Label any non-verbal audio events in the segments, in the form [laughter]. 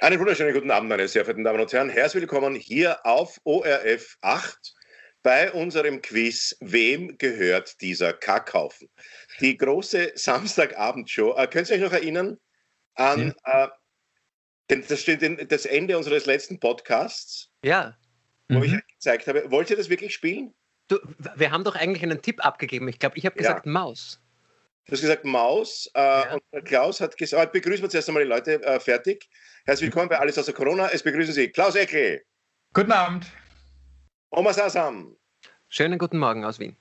Einen wunderschönen guten Abend, meine sehr verehrten Damen und Herren. Herzlich willkommen hier auf ORF 8 bei unserem Quiz Wem gehört dieser Kackhaufen? Die große Samstagabendshow. Äh, könnt ihr euch noch erinnern an äh, den, das, den, das, Ende unseres letzten Podcasts? Ja. Wo mhm. ich euch gezeigt habe. Wollt ihr das wirklich spielen? Du, wir haben doch eigentlich einen Tipp abgegeben. Ich glaube, ich habe gesagt ja. Maus. Du hast gesagt Maus äh, ja. und Klaus hat gesagt, begrüßen wir zuerst einmal die Leute äh, fertig. Herzlich willkommen bei Alles außer Corona. Es begrüßen Sie Klaus Eckel. Guten Abend. Oma Sasam. Schönen guten Morgen aus Wien.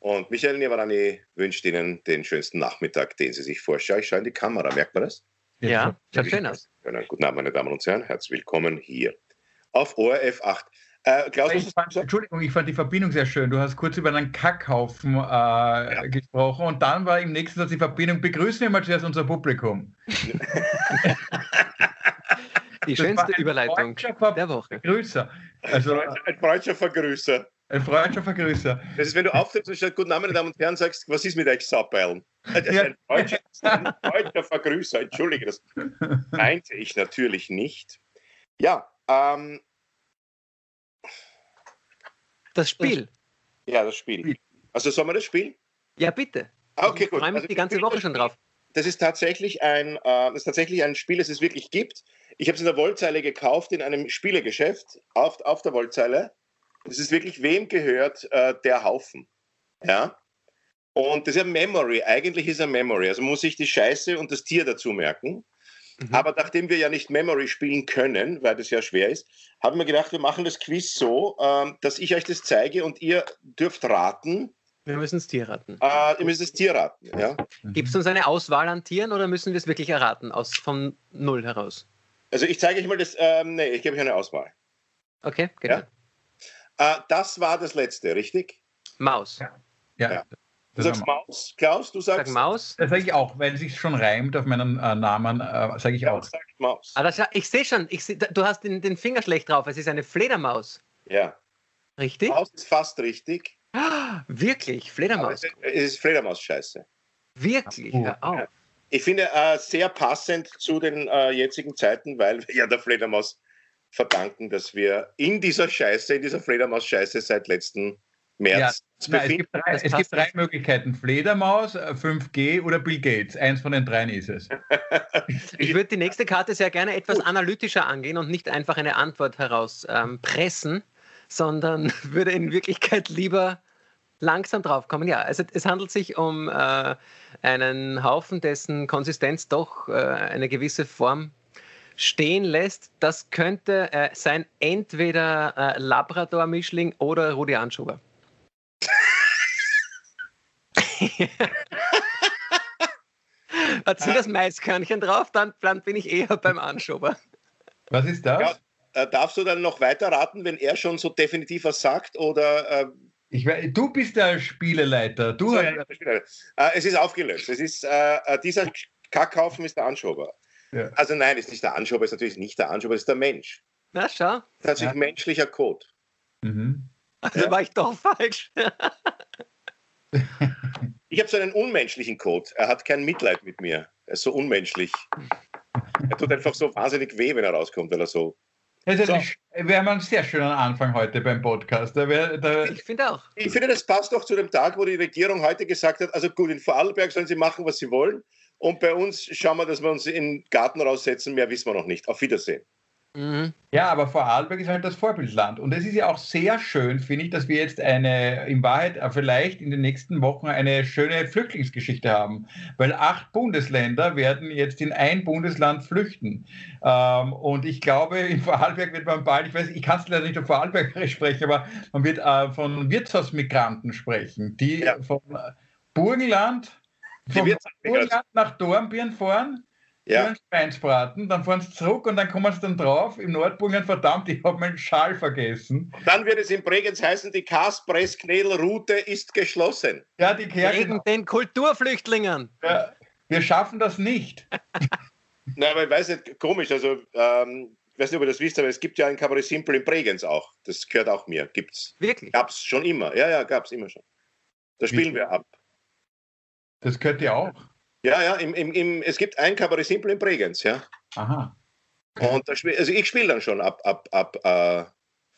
Und Michael Nievarani wünscht Ihnen den schönsten Nachmittag, den Sie sich vorstellen. Ich schaue in die Kamera, merkt man das? Ja, schaut schön aus. Guten Abend, meine Damen und Herren. Herzlich willkommen hier auf ORF 8. Äh, Klaus, ich fand, Entschuldigung, ich fand die Verbindung sehr schön. Du hast kurz über einen Kackhaufen äh, ja. gesprochen und dann war im nächsten Satz die Verbindung. Begrüßen wir mal zuerst unser Publikum. [laughs] die schönste Überleitung der Woche. Grüßer. Also, ein Freundschaftsvergrüßer. Ein Freundschaftsvergrüßer. Das ist, wenn du auftrittst und sagst, guten Abend, meine Damen und Herren, sagst, was ist mit euch Sappeilen? Das ist ein Freundschaftsvergrüßer, entschuldige, das meinte ich natürlich nicht. Ja, ähm, das Spiel. Ja, das Spiel. Also sollen wir das Spiel? Ja, bitte. Ah, okay, gut. Ich freue mich also, die ganze Woche schon drauf. Das ist tatsächlich ein, äh, das ist tatsächlich ein Spiel, das es wirklich gibt. Ich habe es in der Wollzeile gekauft, in einem Spielegeschäft, auf, auf der Wollzeile. Das ist wirklich, wem gehört äh, der Haufen? Ja. Und das ist ein Memory. Eigentlich ist ein Memory. Also muss ich die Scheiße und das Tier dazu merken. Mhm. Aber nachdem wir ja nicht Memory spielen können, weil das ja schwer ist, haben wir gedacht, wir machen das Quiz so, ähm, dass ich euch das zeige und ihr dürft raten. Wir müssen das Tier raten. Äh, ihr müsst das Tier raten, ja. Mhm. Gibt es uns eine Auswahl an Tieren oder müssen wir es wirklich erraten, aus, von Null heraus? Also ich zeige euch mal das, ähm, nee, ich gebe euch eine Auswahl. Okay, genau. Ja? Äh, das war das letzte, richtig? Maus. Ja. ja. ja. Du sagst Maus, Klaus, du sagst. Sag Maus. Das sage ich auch, weil es sich schon reimt auf meinen äh, Namen, äh, sage ich ja, auch. Sag Maus. Ah, das, ich sehe schon, ich seh, du hast den, den, Finger schlecht drauf. Es ist eine Fledermaus. Ja. Richtig? Maus ist fast richtig. Ah, wirklich? Fledermaus? Es, es ist Fledermaus-Scheiße. Wirklich? Hör auf. Ja. Ich finde äh, sehr passend zu den äh, jetzigen Zeiten, weil wir ja der Fledermaus verdanken, dass wir in dieser Scheiße, in dieser Fledermaus-Scheiße seit letzten März ja, nein, es, gibt drei, es gibt drei, Möglichkeiten: Fledermaus, 5G äh, oder Bill Gates. Eins von den dreien ist es. [laughs] ich würde die nächste Karte sehr gerne etwas Gut. analytischer angehen und nicht einfach eine Antwort herauspressen, ähm, sondern [laughs] würde in Wirklichkeit lieber langsam draufkommen. Ja, also es handelt sich um äh, einen Haufen, dessen Konsistenz doch äh, eine gewisse Form stehen lässt. Das könnte äh, sein entweder äh, Labrador-Mischling oder Rudi Anschuber. [laughs] Hat sie das Maiskörnchen drauf, dann, dann bin ich eher beim Anschober. Was ist das? Ja, äh, darfst du dann noch weiter raten, wenn er schon so definitiv was sagt? Oder, äh, ich weiß, du bist der Spieleleiter. Du so, ja, äh, es ist aufgelöst. Es ist, äh, äh, dieser Kackhaufen ist der Anschober. Ja. Also nein, ist nicht der Anschober, ist natürlich nicht der Anschober, ist der Mensch. Na schau. Tatsächlich ja. menschlicher Code. Mhm. Also war ich doch falsch. [laughs] [laughs] Ich habe so einen unmenschlichen Code. Er hat kein Mitleid mit mir. Er ist so unmenschlich. Er tut einfach so wahnsinnig weh, wenn er rauskommt, weil er so. Also so. Wir haben einen sehr schönen Anfang heute beim Podcast. Da wär, da ich finde auch. Ich finde, das passt doch zu dem Tag, wo die Regierung heute gesagt hat: also gut, in Vorarlberg sollen sie machen, was sie wollen. Und bei uns schauen wir, dass wir uns in den Garten raussetzen. Mehr wissen wir noch nicht. Auf Wiedersehen. Mhm. Ja, aber Vorarlberg ist halt das Vorbildland. Und es ist ja auch sehr schön, finde ich, dass wir jetzt eine, in Wahrheit äh, vielleicht in den nächsten Wochen eine schöne Flüchtlingsgeschichte haben. Weil acht Bundesländer werden jetzt in ein Bundesland flüchten. Ähm, und ich glaube, in Vorarlberg wird man bald, ich weiß, ich kann es leider nicht auf Vorarlberg [laughs] sprechen, aber man wird äh, von Wirtshausmigranten sprechen, die ja. vom Burgenland, vom Burgenland nach Dornbirn fahren ja. Schweinsbraten, dann fahren sie zurück und dann kommen sie dann drauf im Nordburgenland, verdammt, ich habe meinen Schal vergessen. dann wird es in Bregenz heißen, die Kaspress-Knädel-Route ist geschlossen. Ja, die Wegen den Kulturflüchtlingen. Ja, wir schaffen das nicht. [laughs] Nein, aber ich weiß nicht, komisch, also ähm, ich weiß nicht, ob ihr das wisst, aber es gibt ja ein Cabaret Simple in Bregenz auch. Das gehört auch mir. Gibt's. Wirklich? Gab's schon immer. Ja, ja, gab's immer schon. Da spielen Wie? wir ab. Das gehört ja auch. Ja, ja, im, im, im, es gibt ein Cabaret Simple in Bregenz, ja. Aha. Und da spiel, also ich spiele dann schon ab, ab, ab äh,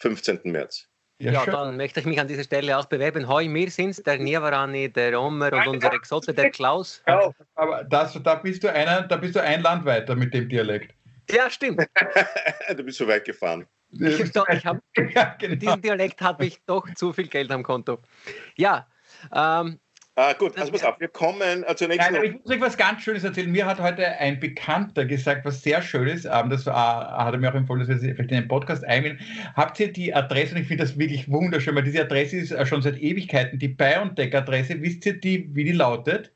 15. März. Ja, ja dann möchte ich mich an dieser Stelle auch bewerben. Hoi, wir sind's, der Niavarani, der Omer und unser Exote, der Klaus. Ja, aber das, da, bist du einer, da bist du ein Land weiter mit dem Dialekt. Ja, stimmt. [laughs] du bist so weit gefahren. Ich, ich hab, [laughs] ja, genau. Diesen Dialekt habe ich doch zu viel Geld am Konto. Ja, ähm, Ah, gut, also pass auf, wir kommen äh, zur nächsten. Nein, ich muss euch was ganz Schönes erzählen. Mir hat heute ein Bekannter gesagt, was sehr Schönes. Ähm, das war, hat er mir auch empfohlen, dass wir vielleicht in den Podcast einbinden. Habt ihr die Adresse, und ich finde das wirklich wunderschön, weil diese Adresse ist äh, schon seit Ewigkeiten die BioNTech-Adresse. Wisst ihr, die, wie die lautet?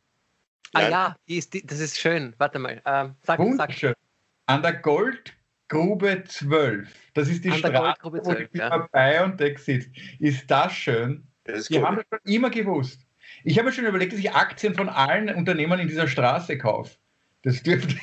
Ah Nein. ja, die ist die, das ist schön. Warte mal. Ähm, sag, Wunderschön. Sag. An der Goldgrube 12. Das ist die An Straße, wo die Firma ja. BioNTech sitzt. Ist das schön? Das Wir haben das schon immer gewusst. Ich habe mir schon überlegt, dass ich Aktien von allen Unternehmen in dieser Straße kaufe. Das dürfte.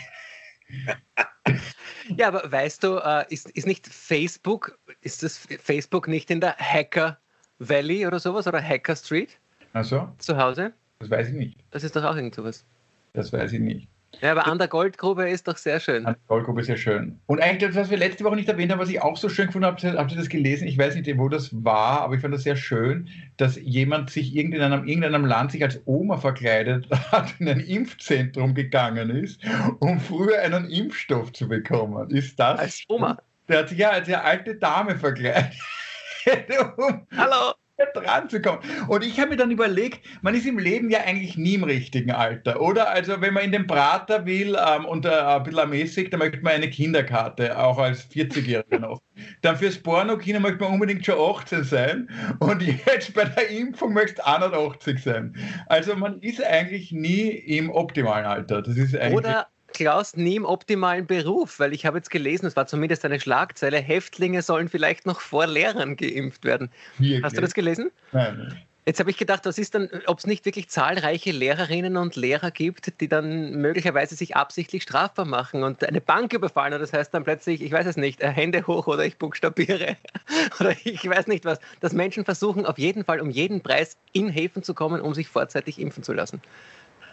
[laughs] ja, aber weißt du, äh, ist, ist nicht Facebook, ist das Facebook nicht in der Hacker Valley oder sowas oder Hacker Street? Ach so? Zu Hause? Das weiß ich nicht. Das ist doch auch irgend sowas. Das weiß ich nicht. Ja, aber an der Goldgrube ist doch sehr schön. An der Goldgrube ist sehr schön. Und eigentlich das, was wir letzte Woche nicht erwähnt haben, was ich auch so schön gefunden habe, habt ihr das gelesen? Ich weiß nicht, wo das war, aber ich fand das sehr schön, dass jemand sich in einem, irgendeinem Land sich als Oma verkleidet [laughs] hat, in ein Impfzentrum gegangen ist, um früher einen Impfstoff zu bekommen. Ist das? Als Oma? Der hat sich ja als eine alte Dame verkleidet. [laughs] Hallo! Dran zu kommen. Und ich habe mir dann überlegt, man ist im Leben ja eigentlich nie im richtigen Alter, oder? Also wenn man in den Prater will ähm, und äh, ein bisschen ermäßigt, dann möchte man eine Kinderkarte, auch als 40-Jähriger noch. Dann fürs Porno-Kino möchte man unbedingt schon 18 sein und jetzt bei der Impfung möchte 180 sein. Also man ist eigentlich nie im optimalen Alter. Das ist eigentlich oder Klaus nie im optimalen Beruf, weil ich habe jetzt gelesen, es war zumindest eine Schlagzeile, Häftlinge sollen vielleicht noch vor Lehrern geimpft werden. Wirklich? Hast du das gelesen? Nein. Jetzt habe ich gedacht, was ist dann, ob es nicht wirklich zahlreiche Lehrerinnen und Lehrer gibt, die dann möglicherweise sich absichtlich strafbar machen und eine Bank überfallen und das heißt dann plötzlich, ich weiß es nicht, äh, Hände hoch oder ich buchstabiere [laughs] oder ich weiß nicht was, dass Menschen versuchen auf jeden Fall um jeden Preis in Häfen zu kommen, um sich vorzeitig impfen zu lassen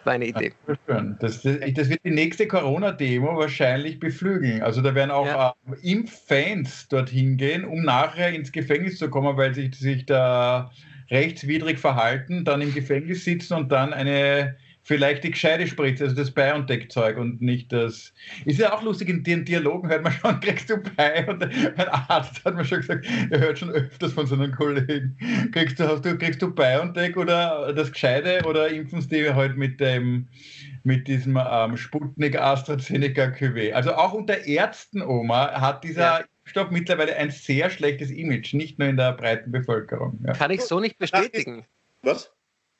meine Idee. Das, das, das wird die nächste Corona-Demo wahrscheinlich beflügeln. Also da werden auch ja. äh, Impffans dorthin gehen, um nachher ins Gefängnis zu kommen, weil sich, sich da rechtswidrig verhalten, dann im Gefängnis sitzen und dann eine vielleicht die gescheite Spritze, also das BioNTech-Zeug und nicht das. Ist ja auch lustig, in den Dialogen hört man schon, [laughs] kriegst du bei und ein Arzt hat mir schon gesagt, er hört schon öfters von seinen Kollegen. Kriegst du, hast du, kriegst du BioNTech oder das Gescheite oder impfen sie die halt mit dem mit diesem ähm, Sputnik AstraZeneca QV. Also auch unter Ärzten, Oma, hat dieser ja. Impfstoff mittlerweile ein sehr schlechtes Image, nicht nur in der breiten Bevölkerung. Ja. Kann ich so nicht bestätigen. Was?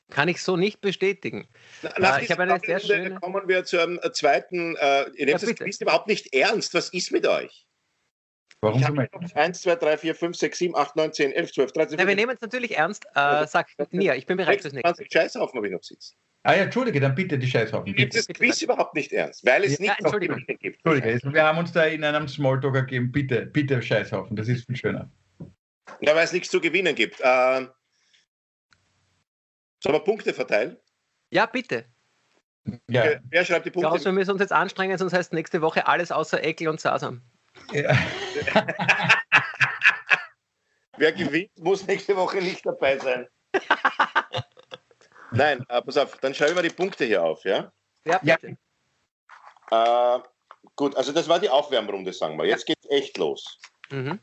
Kann ich so nicht bestätigen. Nach äh, ich habe eine sehr schöne... kommen wir zu einem zweiten, äh, ihr nehmt ja, das Quiz überhaupt nicht ernst. Was ist mit euch? Warum ich habe 1, 2, 3, 4, 5, 6, 7, 8, 9, 10, 11, 12, 13, 14. Ja, wir nehmen es natürlich ernst. Äh, sag Nia, ich bin bereit fürs nächste. 20 Scheißhaufen habe ich noch sitzen. Ah ja, Entschuldige, dann bitte die Scheißhaufen. Ich nehme das Quiz überhaupt nicht ernst, weil es ja, nicht noch Gerüchte gibt. Entschuldige, wir haben uns da in einem Smalltalk gegeben. Bitte, bitte Scheißhaufen, das ist viel schöner. Ja, weil es nichts zu gewinnen gibt. Äh, Sollen wir Punkte verteilen? Ja, bitte. Ja. Okay, wer schreibt die Punkte? Klaus, wir müssen uns jetzt anstrengen, sonst heißt nächste Woche alles außer Ekel und Sasam. Ja. [laughs] wer gewinnt, muss nächste Woche nicht dabei sein. [laughs] Nein, äh, pass auf, dann schreiben wir die Punkte hier auf, ja? Ja, bitte. Äh, gut, also das war die Aufwärmrunde, sagen wir. Jetzt ja. geht's echt los. Mhm.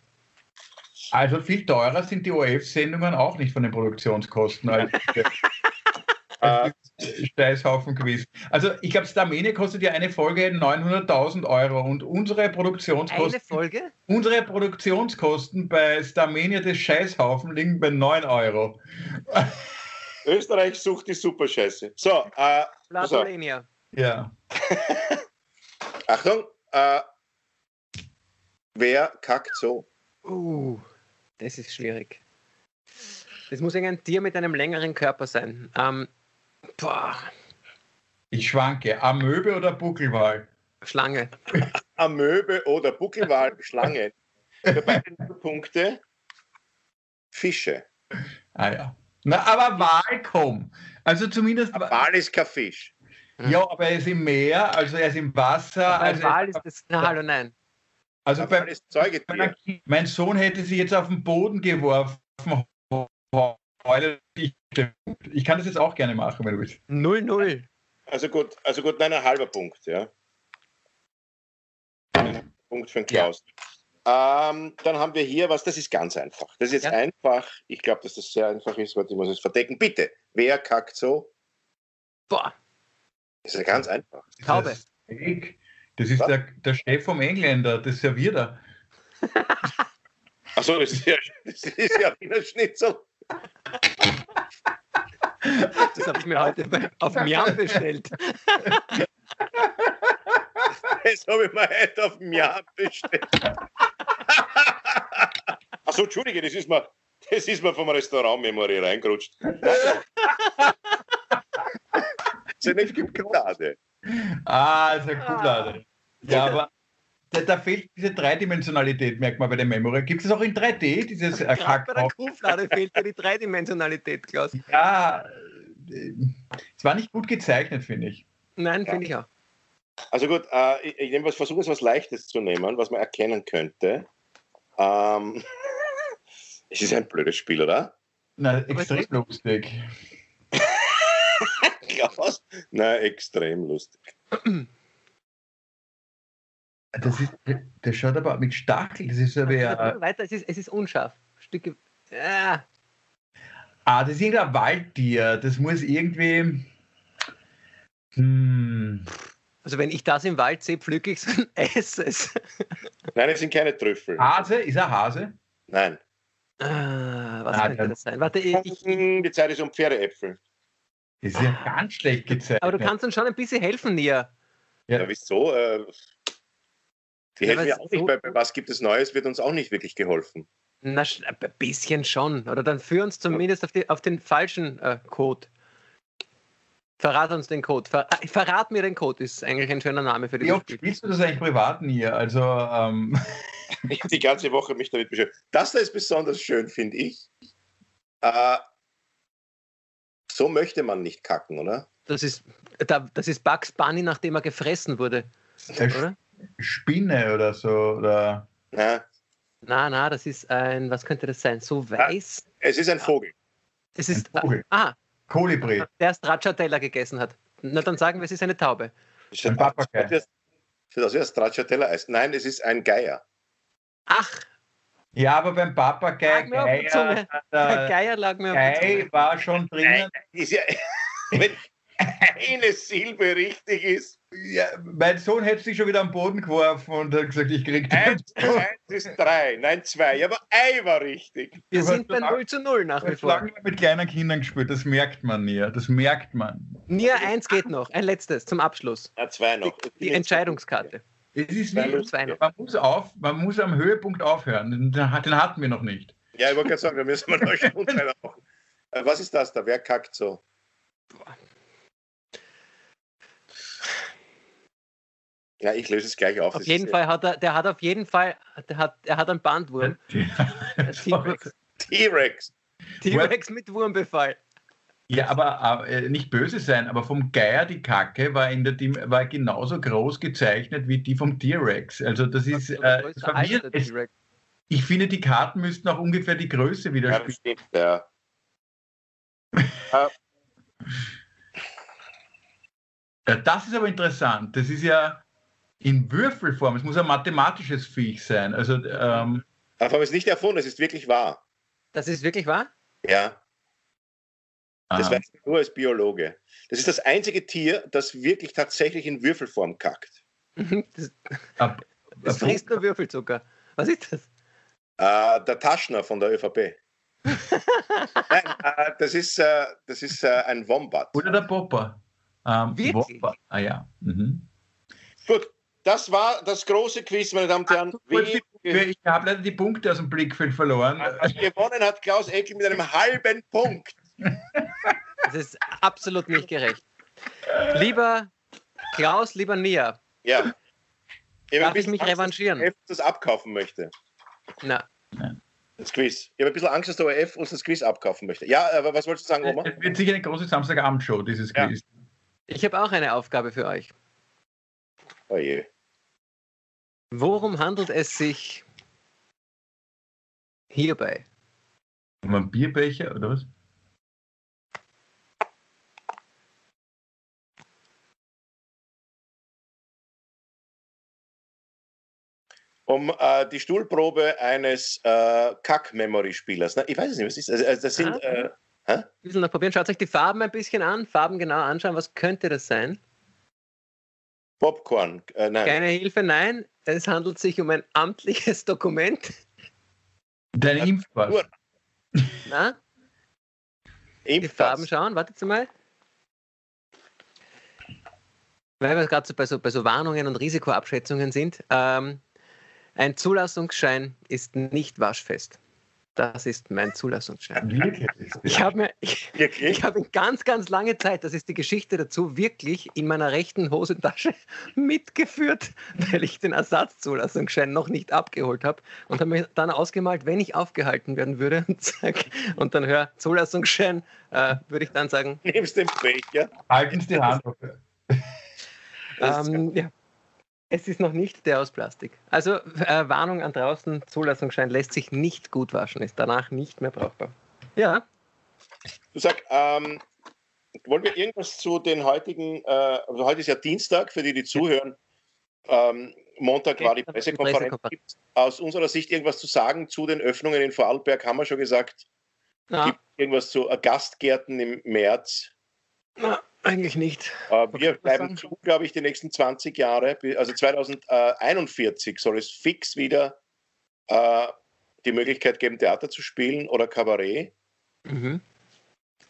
Also viel teurer sind die ORF-Sendungen auch nicht von den Produktionskosten als [laughs] äh, Steißhaufen gewesen. Also ich glaube, Starmene kostet ja eine Folge 900.000 Euro und unsere Produktionskosten, eine Folge? unsere Produktionskosten bei Starmania des Scheißhaufen liegen bei 9 Euro. Österreich sucht die Superscheiße. So, äh, Platolenia. Ja. [laughs] Achtung, äh, wer kackt so? Uh. Das ist schwierig. Das muss irgendein Tier mit einem längeren Körper sein. Ähm, boah. Ich schwanke. Amöbe oder Buckelwal? Schlange. [laughs] Amöbe oder Buckelwal, Schlange. Dabei Punkte. Fische. Ah ja. Na, aber Wal komm. Also zumindest. Aber Wal ist kein Fisch. Ja, aber er ist im Meer, also er ist im Wasser. Aber also Wal ist das. Na, hallo, nein. Also beim. Mein Sohn hätte sich jetzt auf den Boden geworfen. Ich kann das jetzt auch gerne machen, wenn du willst. 0-0. Also gut, also gut, nein, ein halber Punkt, ja. Ein Punkt für den Klaus. Ja. Ähm, dann haben wir hier was, das ist ganz einfach. Das ist jetzt ja. einfach. Ich glaube, dass das sehr einfach ist. Warte, ich muss es verdecken. Bitte, wer kackt so? Boah. Das ist ja ganz einfach. Taube. Das ist der, der Chef vom Engländer, das serviert er. Achso, das ist ja, das ist ja Wiener Schnitzel. Das habe ich mir heute auf Miam bestellt. Das habe ich mir heute auf Miam bestellt. Achso, Entschuldige, das ist mir, das ist mir vom Restaurant Memory reingerutscht. Das ist eine Schokolade. Ah, das ist eine Schokolade. Ja, aber da, da, fehlt diese Dreidimensionalität, merkt man bei der Memory. Gibt es auch in 3D, dieses äh, Gerade bei der Kuhflade fehlt ja die Dreidimensionalität, Klaus. Ja, äh, es war nicht gut gezeichnet, finde ich. Nein, finde ich auch. Also gut, äh, ich, ich was, versuche es was Leichtes zu nehmen, was man erkennen könnte. Ähm, [laughs] es ist ein blödes Spiel, oder? Nein, extrem lustig. [laughs] Klaus? Nein, extrem lustig. [clears throat] Das, ist, das schaut aber mit Stachel, das ist aber ja. Weiter, es ist, es ist unscharf. Stücke. Ja. Ah, das ist irgendein Waldtier. Das muss irgendwie. Hm. Also, wenn ich das im Wald sehe, pflücke ich es und [laughs] esse es. Nein, es sind keine Trüffel. Hase? Ist er Hase? Nein. Ah, was ah, könnte das sein? Warte, ich, ich, Die Zeit ist um Pferdeäpfel. Das ist ja ganz schlecht gezeigt. Aber du kannst uns schon ein bisschen helfen, Nia. Ja, ja wieso? Äh, die ja, helfen ja auch nicht. Bei, bei was gibt es Neues, wird uns auch nicht wirklich geholfen. Na, ein bisschen schon. Oder dann führ uns zumindest auf, die, auf den falschen äh, Code. Verrat uns den Code. Ver, äh, verrat mir den Code, ist eigentlich ein schöner Name für dieses Wie oft spielst du das eigentlich privat hier? Also, ähm. [laughs] ich habe die ganze Woche mich damit beschäftigt. Das da ist besonders schön, finde ich. Äh, so möchte man nicht kacken, oder? Das ist, das ist Bugs Bunny, nachdem er gefressen wurde. Oder? Spinne oder so. Oder? Ja. Na, na, das ist ein, was könnte das sein? So weiß? Ja, es ist ein Vogel. Es ist, ein Vogel. ah, Kolibri. Der Stracciatella gegessen hat. Na, dann sagen wir, es ist eine Taube. Ist ein Papagei. Das ist Stracciatella Eis. Nein, es ist ein Geier. Ach. Ja, aber beim Papagei Geier, der Geier lag mir Gei war schon drin. Ist ja, [laughs] wenn eine Silbe richtig ist, ja, mein Sohn hätte sich schon wieder am Boden geworfen und hat gesagt, ich krieg eins, eins ist drei, nein zwei. Ja, aber Ei war richtig. Wir sind bei 0 zu 0 nach wie vor. lange mit kleinen Kindern gespielt, das merkt man nie. Das merkt man. Nier eins geht noch, ein letztes zum Abschluss. Ja, zwei noch. Die, die Entscheidungskarte. Es ist noch. Man, muss auf, man muss am Höhepunkt aufhören. Den, hatten wir noch nicht. Ja, ich wollte gerade sagen, wir müssen mal noch Stunde [laughs] machen. Äh, was ist das da? Wer kackt so? Boah. Ja, ich löse es gleich auf. Auf jeden Fall hat er, der hat auf jeden Fall, der hat, er hat einen Bandwurm. [laughs] T-Rex. T-Rex. T-Rex mit Wurmbefall. Ja, aber äh, nicht böse sein, aber vom Geier die Kacke war, in der, war genauso groß gezeichnet wie die vom T-Rex. Also das ist, äh, das es, ich finde, die Karten müssten auch ungefähr die Größe widerspiegeln. Ja, stimmt, ja. [laughs] das ist aber interessant. Das ist ja, in Würfelform. Es muss ein mathematisches Viech sein. Also, ähm, Aber es ist nicht erfunden, es ist wirklich wahr. Das ist wirklich wahr? Ja. Das ah. weiß ich nur als Biologe. Das ist das einzige Tier, das wirklich tatsächlich in Würfelform kackt. [laughs] das, ab, das frisst nur Würfelzucker. Was ist das? Äh, der Taschner von der ÖVP. [laughs] Nein, äh, das ist, äh, das ist äh, ein Wombat. Oder der Popper. Ähm, Wirklich? Wombat. Ah ja. Mhm. Gut, das war das große Quiz, meine Damen und Herren. Wie, ich habe leider die Punkte aus dem Blickfeld verloren. Gewonnen hat Klaus Eckel mit einem halben Punkt. [laughs] Das ist absolut nicht gerecht. Lieber Klaus, lieber Nia. Ja. Ich Darf ich mich Angst, revanchieren? Dass F das abkaufen möchte. Na. Das Quiz. Ich habe ein bisschen Angst, dass der ORF uns das Quiz abkaufen möchte. Ja, aber was wolltest du sagen, Oma? Es wird sicher eine große Samstagabendshow, dieses Quiz. Ja. Ich habe auch eine Aufgabe für euch. Oh je. Worum handelt es sich hierbei? Um einen Bierbecher oder was? um äh, die Stuhlprobe eines äh, Kack-Memory-Spielers. Ich weiß es nicht, was ist das? Also das sind. Ah, äh, ein bisschen noch probieren. Schaut euch die Farben ein bisschen an, Farben genau anschauen. Was könnte das sein? Popcorn, äh, nein. Keine Hilfe, nein. Es handelt sich um ein amtliches Dokument. Dein Impfpass. Na? Impfpass. Die Farben schauen, wartet mal. Weil wir gerade so bei, so bei so Warnungen und Risikoabschätzungen sind. Ähm, ein Zulassungsschein ist nicht waschfest. Das ist mein Zulassungsschein. Ich habe mir, ich, ich habe ganz, ganz lange Zeit, das ist die Geschichte dazu, wirklich in meiner rechten Hosentasche [laughs] mitgeführt, weil ich den Ersatzzulassungsschein noch nicht abgeholt habe und habe mir dann ausgemalt, wenn ich aufgehalten werden würde [laughs] und, sag, und dann höre Zulassungsschein, äh, würde ich dann sagen. Nimmst den Becher. Halten Sie die Hand. Ähm, ja. Es ist noch nicht der aus Plastik. Also äh, Warnung an draußen, Zulassungsschein lässt sich nicht gut waschen, ist danach nicht mehr brauchbar. Ja. Du sag, ähm, wollen wir irgendwas zu den heutigen, äh, also heute ist ja Dienstag, für die, die zuhören, ähm, Montag war die Pressekonferenz. Pressekonferenz. Gibt aus unserer Sicht irgendwas zu sagen zu den Öffnungen in Vorarlberg? Haben wir schon gesagt. Ja. Gibt irgendwas zu Gastgärten im März? Na, eigentlich nicht. Äh, wir bleiben zu, glaube ich, die nächsten 20 Jahre. Also 2041 soll es fix wieder äh, die Möglichkeit geben, Theater zu spielen oder Kabarett. Mhm.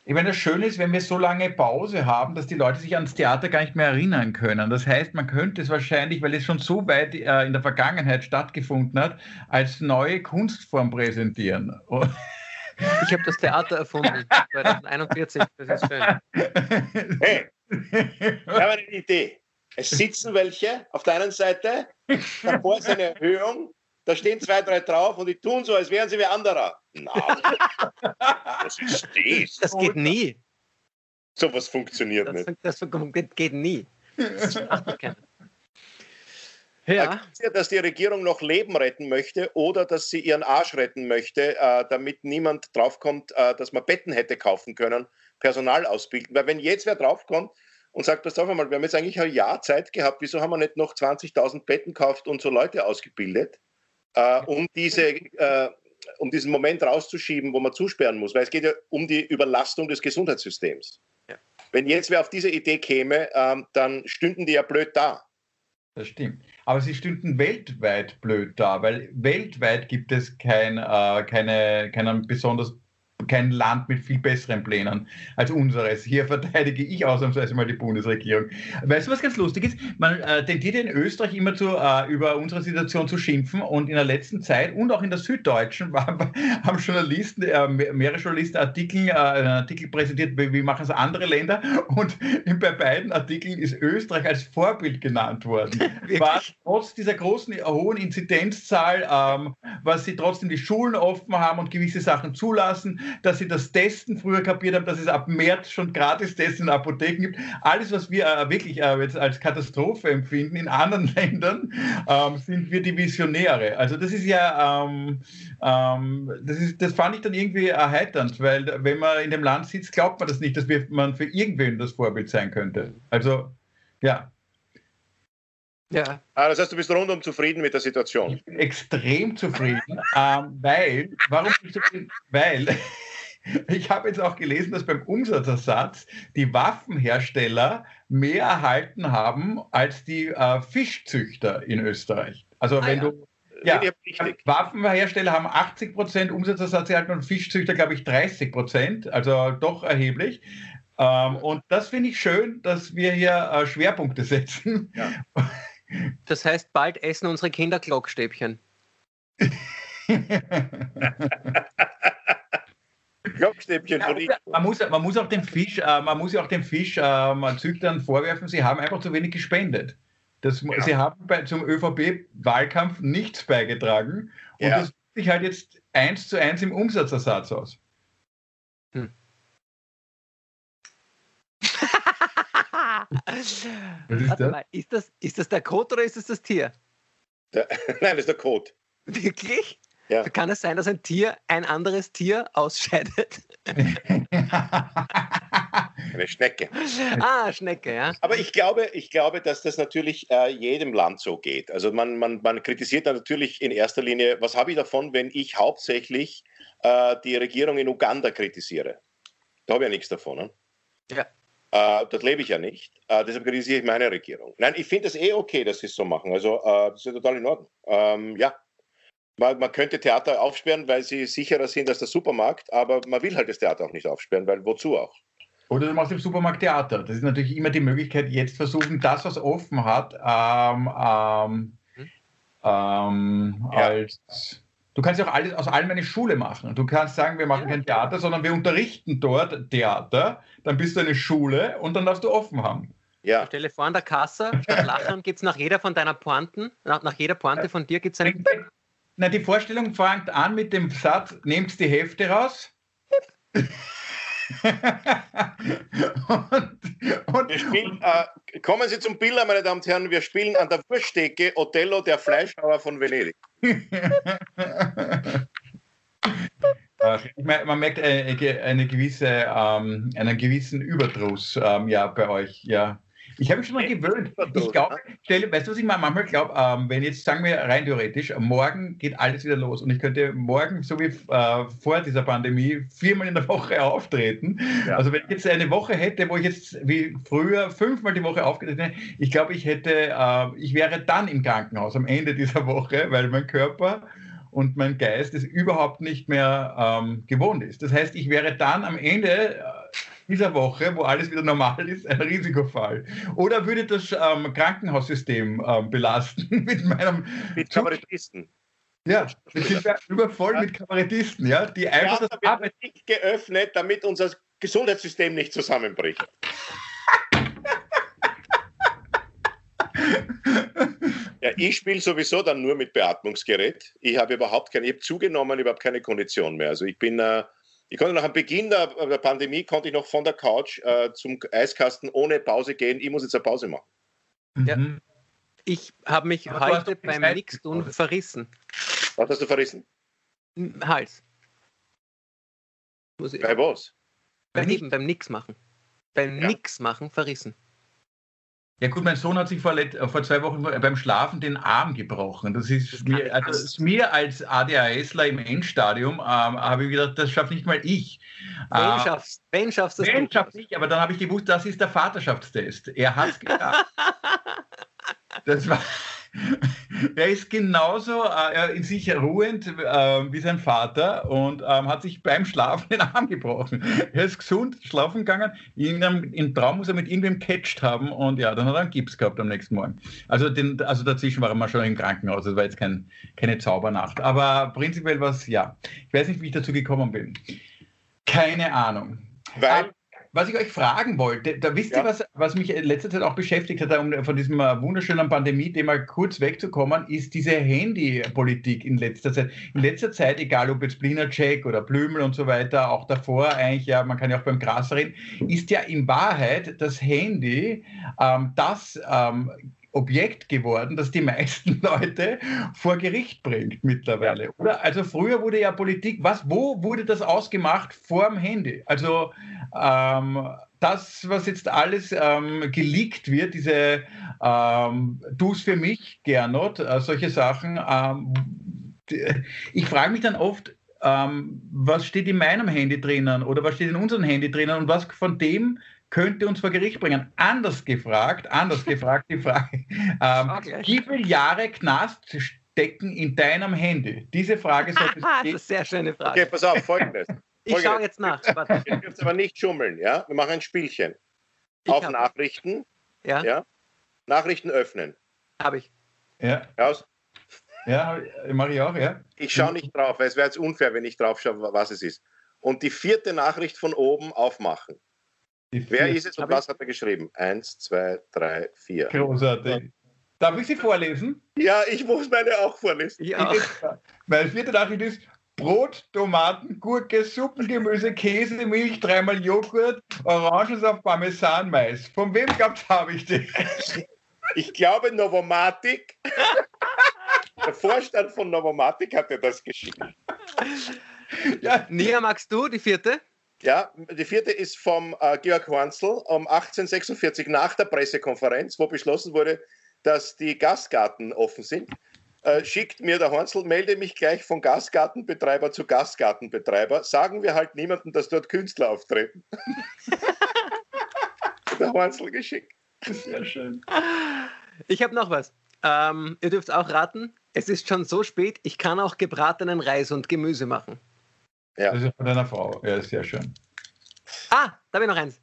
Ich meine, das Schöne ist, wenn wir so lange Pause haben, dass die Leute sich ans Theater gar nicht mehr erinnern können. Das heißt, man könnte es wahrscheinlich, weil es schon so weit äh, in der Vergangenheit stattgefunden hat, als neue Kunstform präsentieren. Ich habe das Theater erfunden, 2041. Das ist schön. Hey, ich habe eine Idee. Es sitzen welche auf der einen Seite, davor ist eine Erhöhung, da stehen zwei, drei drauf und die tun so, als wären sie wie anderer. Nein, das ist das. Das geht nie. So was funktioniert das, nicht. Das geht nie. Das macht keiner. Ja. dass die Regierung noch Leben retten möchte oder dass sie ihren Arsch retten möchte, äh, damit niemand draufkommt, äh, dass man Betten hätte kaufen können, Personal ausbilden. Weil wenn jetzt wer draufkommt und sagt, pass auf einmal, wir haben jetzt eigentlich ein Jahr Zeit gehabt, wieso haben wir nicht noch 20.000 Betten gekauft und so Leute ausgebildet, äh, um, diese, äh, um diesen Moment rauszuschieben, wo man zusperren muss. Weil es geht ja um die Überlastung des Gesundheitssystems. Ja. Wenn jetzt wer auf diese Idee käme, ähm, dann stünden die ja blöd da. Das stimmt. Aber sie stünden weltweit blöd da, weil weltweit gibt es kein, äh, keine, keinen besonders kein Land mit viel besseren Plänen als unseres. Hier verteidige ich ausnahmsweise mal die Bundesregierung. Weißt du, was ganz lustig ist? Man äh, tendiert in Österreich immer zu, äh, über unsere Situation zu schimpfen und in der letzten Zeit und auch in der Süddeutschen [laughs] war, haben Journalisten, äh, mehrere Journalisten Artikel, äh, Artikel präsentiert, wie, wie machen es andere Länder und in, bei beiden Artikeln ist Österreich als Vorbild genannt worden. [laughs] war trotz dieser großen, hohen Inzidenzzahl, ähm, was sie trotzdem die Schulen offen haben und gewisse Sachen zulassen, dass sie das Testen früher kapiert haben, dass es ab März schon gratis Tests in Apotheken gibt. Alles, was wir äh, wirklich äh, jetzt als Katastrophe empfinden in anderen [laughs] Ländern, ähm, sind wir die Visionäre. Also das ist ja, ähm, ähm, das, ist, das fand ich dann irgendwie erheiternd, weil wenn man in dem Land sitzt, glaubt man das nicht, dass wir, man für irgendwen das Vorbild sein könnte. Also ja. Ja. Ah, das heißt, du bist rundum zufrieden mit der Situation. Ich bin extrem zufrieden, ähm, weil, warum bin ich zufrieden? Weil [laughs] ich habe jetzt auch gelesen, dass beim Umsatzersatz die Waffenhersteller mehr erhalten haben als die äh, Fischzüchter in Österreich. Also ah, wenn ja. du ja, Waffenhersteller haben 80 Prozent Umsatzersatz erhalten und Fischzüchter, glaube ich, 30 Prozent, also doch erheblich. Ähm, und das finde ich schön, dass wir hier äh, Schwerpunkte setzen. Ja. [laughs] Das heißt, bald essen unsere Kinder Glockstäbchen. [laughs] Glockstäbchen von ja, man, muss, man muss auch dem Fisch, äh, man muss ja auch dem Fischzüchtern ähm, vorwerfen, sie haben einfach zu wenig gespendet. Das, ja. Sie haben bei, zum ÖVP-Wahlkampf nichts beigetragen und ja. das sieht sich halt jetzt eins zu eins im Umsatzersatz aus. Hm. Was ist das? Mal, ist das? Ist das der Kot oder ist das das Tier? Der, [laughs] nein, das ist der Code. Wirklich? Ja. Kann es sein, dass ein Tier ein anderes Tier ausscheidet? [laughs] Eine Schnecke. ah, Schnecke, ja. Aber ich glaube, ich glaube, dass das natürlich äh, jedem Land so geht. Also man, man, man kritisiert dann natürlich in erster Linie, was habe ich davon, wenn ich hauptsächlich äh, die Regierung in Uganda kritisiere? Da habe ich ja nichts davon. Ne? Ja. Äh, das lebe ich ja nicht. Äh, deshalb kritisiere ich meine Regierung. Nein, ich finde es eh okay, dass sie es so machen. Also äh, das ist ja total in Ordnung. Ähm, ja. Man, man, könnte Theater aufsperren, weil sie sicherer sind als der Supermarkt, aber man will halt das Theater auch nicht aufsperren, weil wozu auch? Oder du machst im Supermarkt Theater. Das ist natürlich immer die Möglichkeit, jetzt versuchen, das, was offen hat, ähm, ähm, hm? ähm, ja. als Du kannst ja auch alles aus allem eine Schule machen. Du kannst sagen, wir machen kein Theater, sondern wir unterrichten dort Theater. Dann bist du eine Schule und dann darfst du offen haben. Ja. Stelle vor, an der Kasse, statt Lachen [laughs] gibt es nach jeder von deiner Pointen, nach, nach jeder Pointe von dir gibt es einen. Na, die Vorstellung fängt an mit dem Satz: Nehmt die Hefte raus. [laughs] und, und, wir spielen, äh, kommen Sie zum Bilder, meine Damen und Herren. Wir spielen an der Wurststecke Othello, der Fleischhauer von Venedig. [laughs] Man merkt eine, eine gewisse, ähm, einen gewissen Überdruss ähm, ja, bei euch. Ja. Ich habe mich schon mal gewöhnt. Ich glaube, weißt du, was ich manchmal glaube, ähm, wenn jetzt, sagen wir rein theoretisch, morgen geht alles wieder los und ich könnte morgen, so wie äh, vor dieser Pandemie, viermal in der Woche auftreten. Ja. Also wenn ich jetzt eine Woche hätte, wo ich jetzt wie früher fünfmal die Woche aufgetreten hätte, ich glaube, ich hätte, äh, ich wäre dann im Krankenhaus am Ende dieser Woche, weil mein Körper und mein Geist es überhaupt nicht mehr ähm, gewohnt ist. Das heißt, ich wäre dann am Ende äh, dieser Woche, wo alles wieder normal ist, ein Risikofall? Oder würde das ähm, Krankenhaussystem ähm, belasten [laughs] mit meinem. Mit Kabarettisten. Ja, wir sind ja übervoll ja. mit Kabarettisten, ja, die einfach ja, das Arbeit geöffnet, damit unser Gesundheitssystem nicht zusammenbricht. [laughs] ja, ich spiele sowieso dann nur mit Beatmungsgerät. Ich habe überhaupt keine, ich habe zugenommen, überhaupt keine Kondition mehr. Also ich bin äh, ich konnte nach dem Beginn der, der, Pandemie konnte ich noch von der Couch äh, zum Eiskasten ohne Pause gehen. Ich muss jetzt eine Pause machen. Ja. Mhm. Ich habe mich Aber heute beim Nixtun verrissen. Was hast du verrissen? Hals. Bei was? Bei eben, beim Nix machen. Beim ja. Nix machen verrissen. Ja gut, mein Sohn hat sich vor, vor zwei Wochen beim Schlafen den Arm gebrochen. Das ist, das mir, also ist mir als ADHSler im Endstadium, ähm, habe ich gedacht, das schafft nicht mal ich. Wen äh, schaffst, wen schaffst du? Wen schaffst ich, aber dann habe ich gewusst, das ist der Vaterschaftstest. Er hat es [laughs] geschafft. das war... [laughs] er ist genauso äh, in sich ruhend äh, wie sein Vater und ähm, hat sich beim Schlafen den Arm gebrochen. [laughs] Er ist gesund schlafen gegangen. In einem, Im Traum muss er mit irgendwem catcht haben und ja, dann hat er einen Gips gehabt am nächsten Morgen. Also, den, also dazwischen war er mal schon im Krankenhaus. Das war jetzt kein, keine Zaubernacht. Aber prinzipiell war es, ja. Ich weiß nicht, wie ich dazu gekommen bin. Keine Ahnung. Weil was ich euch fragen wollte, da wisst ja. ihr, was, was mich in letzter Zeit auch beschäftigt hat, um von diesem äh, wunderschönen Pandemie-Thema kurz wegzukommen, ist diese Handypolitik in letzter Zeit. In letzter Zeit, egal ob jetzt Blinacek oder Blümel und so weiter, auch davor eigentlich, ja, man kann ja auch beim Gras reden, ist ja in Wahrheit das Handy ähm, das ähm, Objekt geworden, das die meisten [laughs] Leute vor Gericht bringt mittlerweile. Oder? Also früher wurde ja Politik, was, wo wurde das ausgemacht vor dem Handy? Also ähm, das, was jetzt alles ähm, geleakt wird, diese ähm, Du's für mich, Gernot, äh, solche Sachen, ähm, ich frage mich dann oft, ähm, was steht in meinem Handy drinnen oder was steht in unserem Handy drinnen und was von dem könnte uns vor Gericht bringen. Anders gefragt, anders gefragt die Frage, [laughs] ähm, wie viele Jahre Knast stecken in deinem Handy? Diese Frage sollte [laughs] Das ist eine sehr schöne Frage. Okay, pass auf, folgendes. [laughs] ich schaue jetzt nach. Warte. Du dürft aber nicht schummeln, ja? Wir machen ein Spielchen. Ich auf Nachrichten. Ja. ja. Nachrichten öffnen. Habe ich. Ja. Raus. Ja, mache ich auch, ja. Ich schaue nicht drauf, weil es wäre jetzt unfair, wenn ich drauf schaue, was es ist. Und die vierte Nachricht von oben aufmachen. Wer ist es und was hat er geschrieben? Eins, zwei, drei, vier. Großartig. Darf ich sie vorlesen? Ja, ich muss meine auch vorlesen. Ja. Meine vierte Nachricht ist Brot, Tomaten, Gurke, Suppengemüse, Käse, Milch, dreimal Joghurt, Orangensaft, Parmesan, Mais. Von wem gab's habe ich die? Ich glaube Novomatic. Der Vorstand von Novomatic hat dir das geschickt. Ja. Nia, magst du die vierte? Ja, die vierte ist vom äh, Georg Hornzel um 1846 nach der Pressekonferenz, wo beschlossen wurde, dass die Gastgarten offen sind. Äh, schickt mir der Hornzel, melde mich gleich von Gastgartenbetreiber zu Gastgartenbetreiber. Sagen wir halt niemandem, dass dort Künstler auftreten. [laughs] der Hornzel geschickt. Sehr schön. Ich habe noch was. Ähm, ihr dürft auch raten. Es ist schon so spät, ich kann auch gebratenen Reis und Gemüse machen. Ja. Das ist von deiner Frau. Ja, sehr schön. Ah, da habe ich noch eins.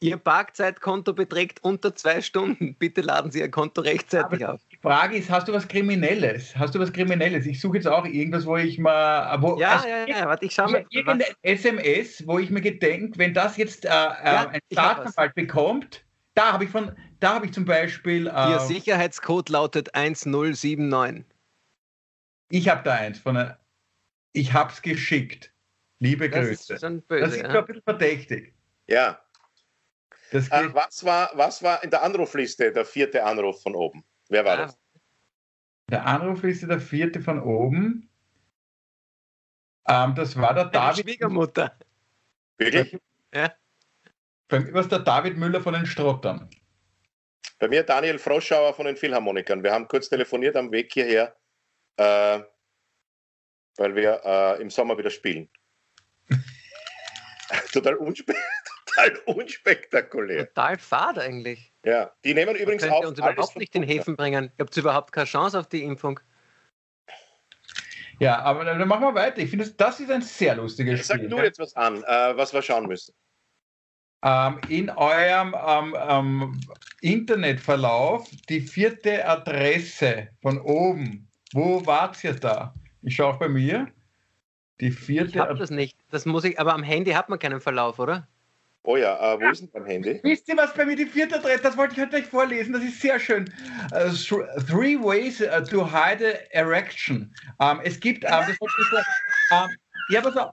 Ihr Parkzeitkonto beträgt unter zwei Stunden. Bitte laden Sie Ihr Konto rechtzeitig Aber auf. Die Frage ist, hast du was Kriminelles? Hast du was Kriminelles? Ich suche jetzt auch irgendwas, wo ich mal... Wo, ja, also, ja, ja, warte, ich schaue mal. Irgendein SMS, wo ich mir gedenke, wenn das jetzt äh, ja, ein Staatsanwalt bekommt, da habe ich von, da habe ich zum Beispiel... Äh, Ihr Sicherheitscode lautet 1079. Ich habe da eins von einer, ich habe es geschickt. Liebe das Grüße. Ist schon böse, das ist ja? ein bisschen verdächtig. Ja. Äh, was, war, was war in der Anrufliste der vierte Anruf von oben? Wer war ah. das? Der Anrufliste der vierte von oben. Ähm, das war der David. Schwiegermutter. Wirklich? Ja. Bei mir war es der David Müller von den Strottern. Bei mir Daniel Froschauer von den Philharmonikern. Wir haben kurz telefoniert am Weg hierher, äh, weil wir äh, im Sommer wieder spielen. Total, unspe [laughs] total unspektakulär. Total fad eigentlich. Ja, die nehmen übrigens auch. uns überhaupt nicht in Häfen bringen. Ihr habt überhaupt keine Chance auf die Impfung. Ja, aber dann machen wir weiter. Ich finde, das ist ein sehr lustiges Spiel. Sag du jetzt was an, äh, was wir schauen müssen. Ähm, in eurem ähm, ähm, Internetverlauf die vierte Adresse von oben. Wo wart ihr da? Ich schaue auch bei mir. Die vierte. Ich habe das nicht. Das muss ich, aber am Handy hat man keinen Verlauf, oder? Oh ja, äh, wo ist denn beim Handy? Wisst ihr, was bei mir die vierte Adresse, das wollte ich heute gleich vorlesen, das ist sehr schön. Uh, three ways uh, to hide erection. Um, es gibt, um, das ich, um, ja, pass auf,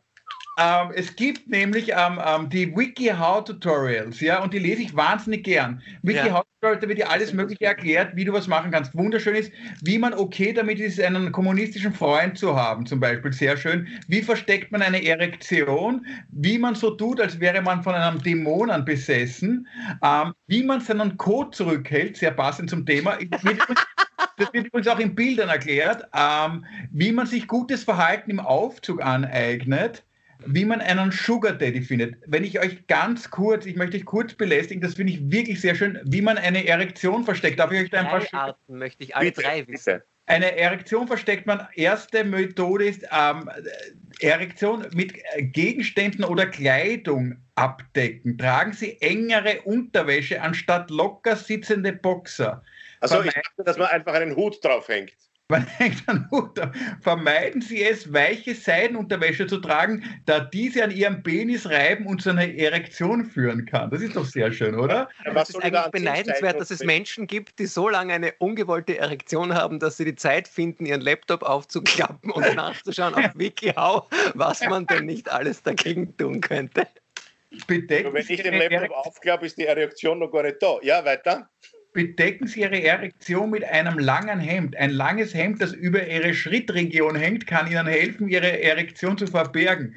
ähm, es gibt nämlich ähm, ähm, die WikiHow-Tutorials, ja, und die lese ich wahnsinnig gern. WikiHow-Tutorials, da wird dir alles Mögliche erklärt, wie du was machen kannst. Wunderschön ist, wie man okay damit ist, einen kommunistischen Freund zu haben, zum Beispiel. Sehr schön. Wie versteckt man eine Erektion? Wie man so tut, als wäre man von einem Dämonen besessen? Ähm, wie man seinen Code zurückhält, sehr passend zum Thema. [laughs] Das wird übrigens auch in Bildern erklärt, ähm, wie man sich gutes Verhalten im Aufzug aneignet wie man einen Sugar Daddy findet. Wenn ich euch ganz kurz, ich möchte euch kurz belästigen, das finde ich wirklich sehr schön, wie man eine Erektion versteckt. Darf ich euch da ein paar Arten möchte ich alle bitte, drei wissen. Eine Erektion versteckt man. Erste Methode ist ähm, Erektion mit Gegenständen oder Kleidung abdecken. Tragen Sie engere Unterwäsche anstatt locker sitzende Boxer. Also ich dachte, dass man einfach einen Hut draufhängt. Man [laughs] hängt an Hut Vermeiden Sie es, weiche Seidenunterwäsche zu tragen, da diese an Ihrem Penis reiben und zu einer Erektion führen kann. Das ist doch sehr schön, oder? Ja, es ist eigentlich beneidenswert, dass es Menschen gibt, die so lange eine ungewollte Erektion haben, dass sie die Zeit finden, ihren Laptop aufzuklappen und [laughs] nachzuschauen auf WikiHow, was man denn nicht alles dagegen tun könnte. Bedenken wenn ich den Laptop aufklappe, ist die Erektion noch gar nicht da. Ja, weiter bedecken Sie Ihre Erektion mit einem langen Hemd. Ein langes Hemd, das über Ihre Schrittregion hängt, kann Ihnen helfen, Ihre Erektion zu verbergen.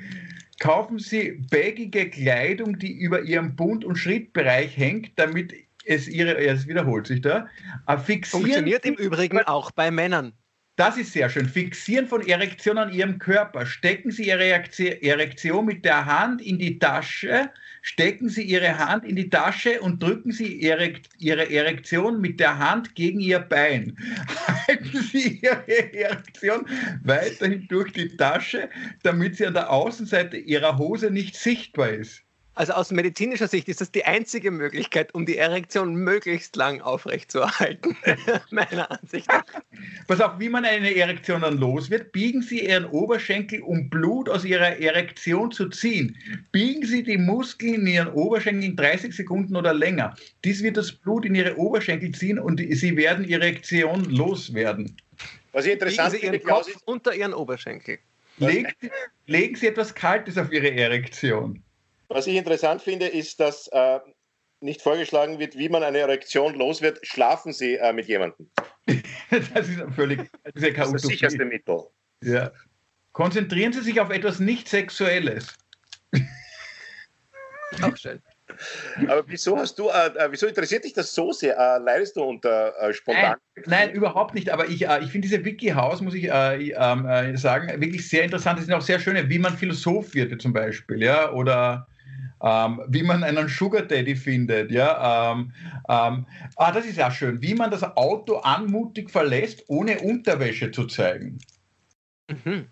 Kaufen Sie bagige Kleidung, die über Ihrem Bund- und Schrittbereich hängt, damit es Ihre, es wiederholt sich da, äh, fixieren Funktioniert im Übrigen auch bei Männern. Das ist sehr schön. Fixieren von Erektion an Ihrem Körper. Stecken Sie Ihre Erektion mit der Hand in die Tasche stecken Sie Ihre Hand in die Tasche und drücken Sie Ihre, Ihre Erektion mit der Hand gegen Ihr Bein. [laughs] Halten Sie Ihre Erektion weiterhin durch die Tasche, damit sie an der Außenseite Ihrer Hose nicht sichtbar ist. Also aus medizinischer Sicht ist das die einzige Möglichkeit, um die Erektion möglichst lang aufrechtzuerhalten, [laughs] meiner Ansicht nach. Pass auf, wie man eine Erektion dann los wird, biegen Sie Ihren Oberschenkel, um Blut aus Ihrer Erektion zu ziehen. Biegen Sie die Muskeln in Ihren Oberschenkel 30 Sekunden oder länger. Dies wird das Blut in Ihre Oberschenkel ziehen und Sie werden Ihre Erektion loswerden. Was ich interessant biegen Sie Ihren Kopf unter Ihren Oberschenkel. Legen, legen Sie etwas Kaltes auf Ihre Erektion. Was ich interessant finde, ist, dass äh, nicht vorgeschlagen wird, wie man eine Erektion los wird, schlafen Sie äh, mit jemandem. [laughs] das ist völlig das, ist das sicherste Mittel. Ja. Konzentrieren Sie sich auf etwas nicht Sexuelles. [laughs] Auch schön. Aber wieso hast du, äh, äh, wieso interessiert dich das so sehr? Äh, leidest du unter äh, spontan? Nein, nein, überhaupt nicht. Aber ich, äh, ich finde diese Wiki-Haus, muss ich äh, ähm, sagen, wirklich sehr interessant. Das sind auch sehr schöne, wie man Philosoph wird zum Beispiel, ja, oder ähm, wie man einen Sugar Daddy findet, ja. Ähm, ähm, ah, das ist ja schön, wie man das Auto anmutig verlässt, ohne Unterwäsche zu zeigen. Mhm.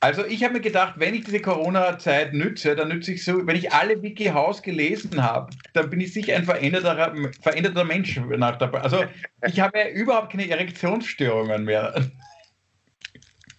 Also ich habe mir gedacht, wenn ich diese Corona-Zeit nütze, dann nütze ich so, wenn ich alle Wiki-Haus gelesen habe, dann bin ich sicher ein veränderter, veränderter Mensch nach der. Also ich habe ja überhaupt keine Erektionsstörungen mehr.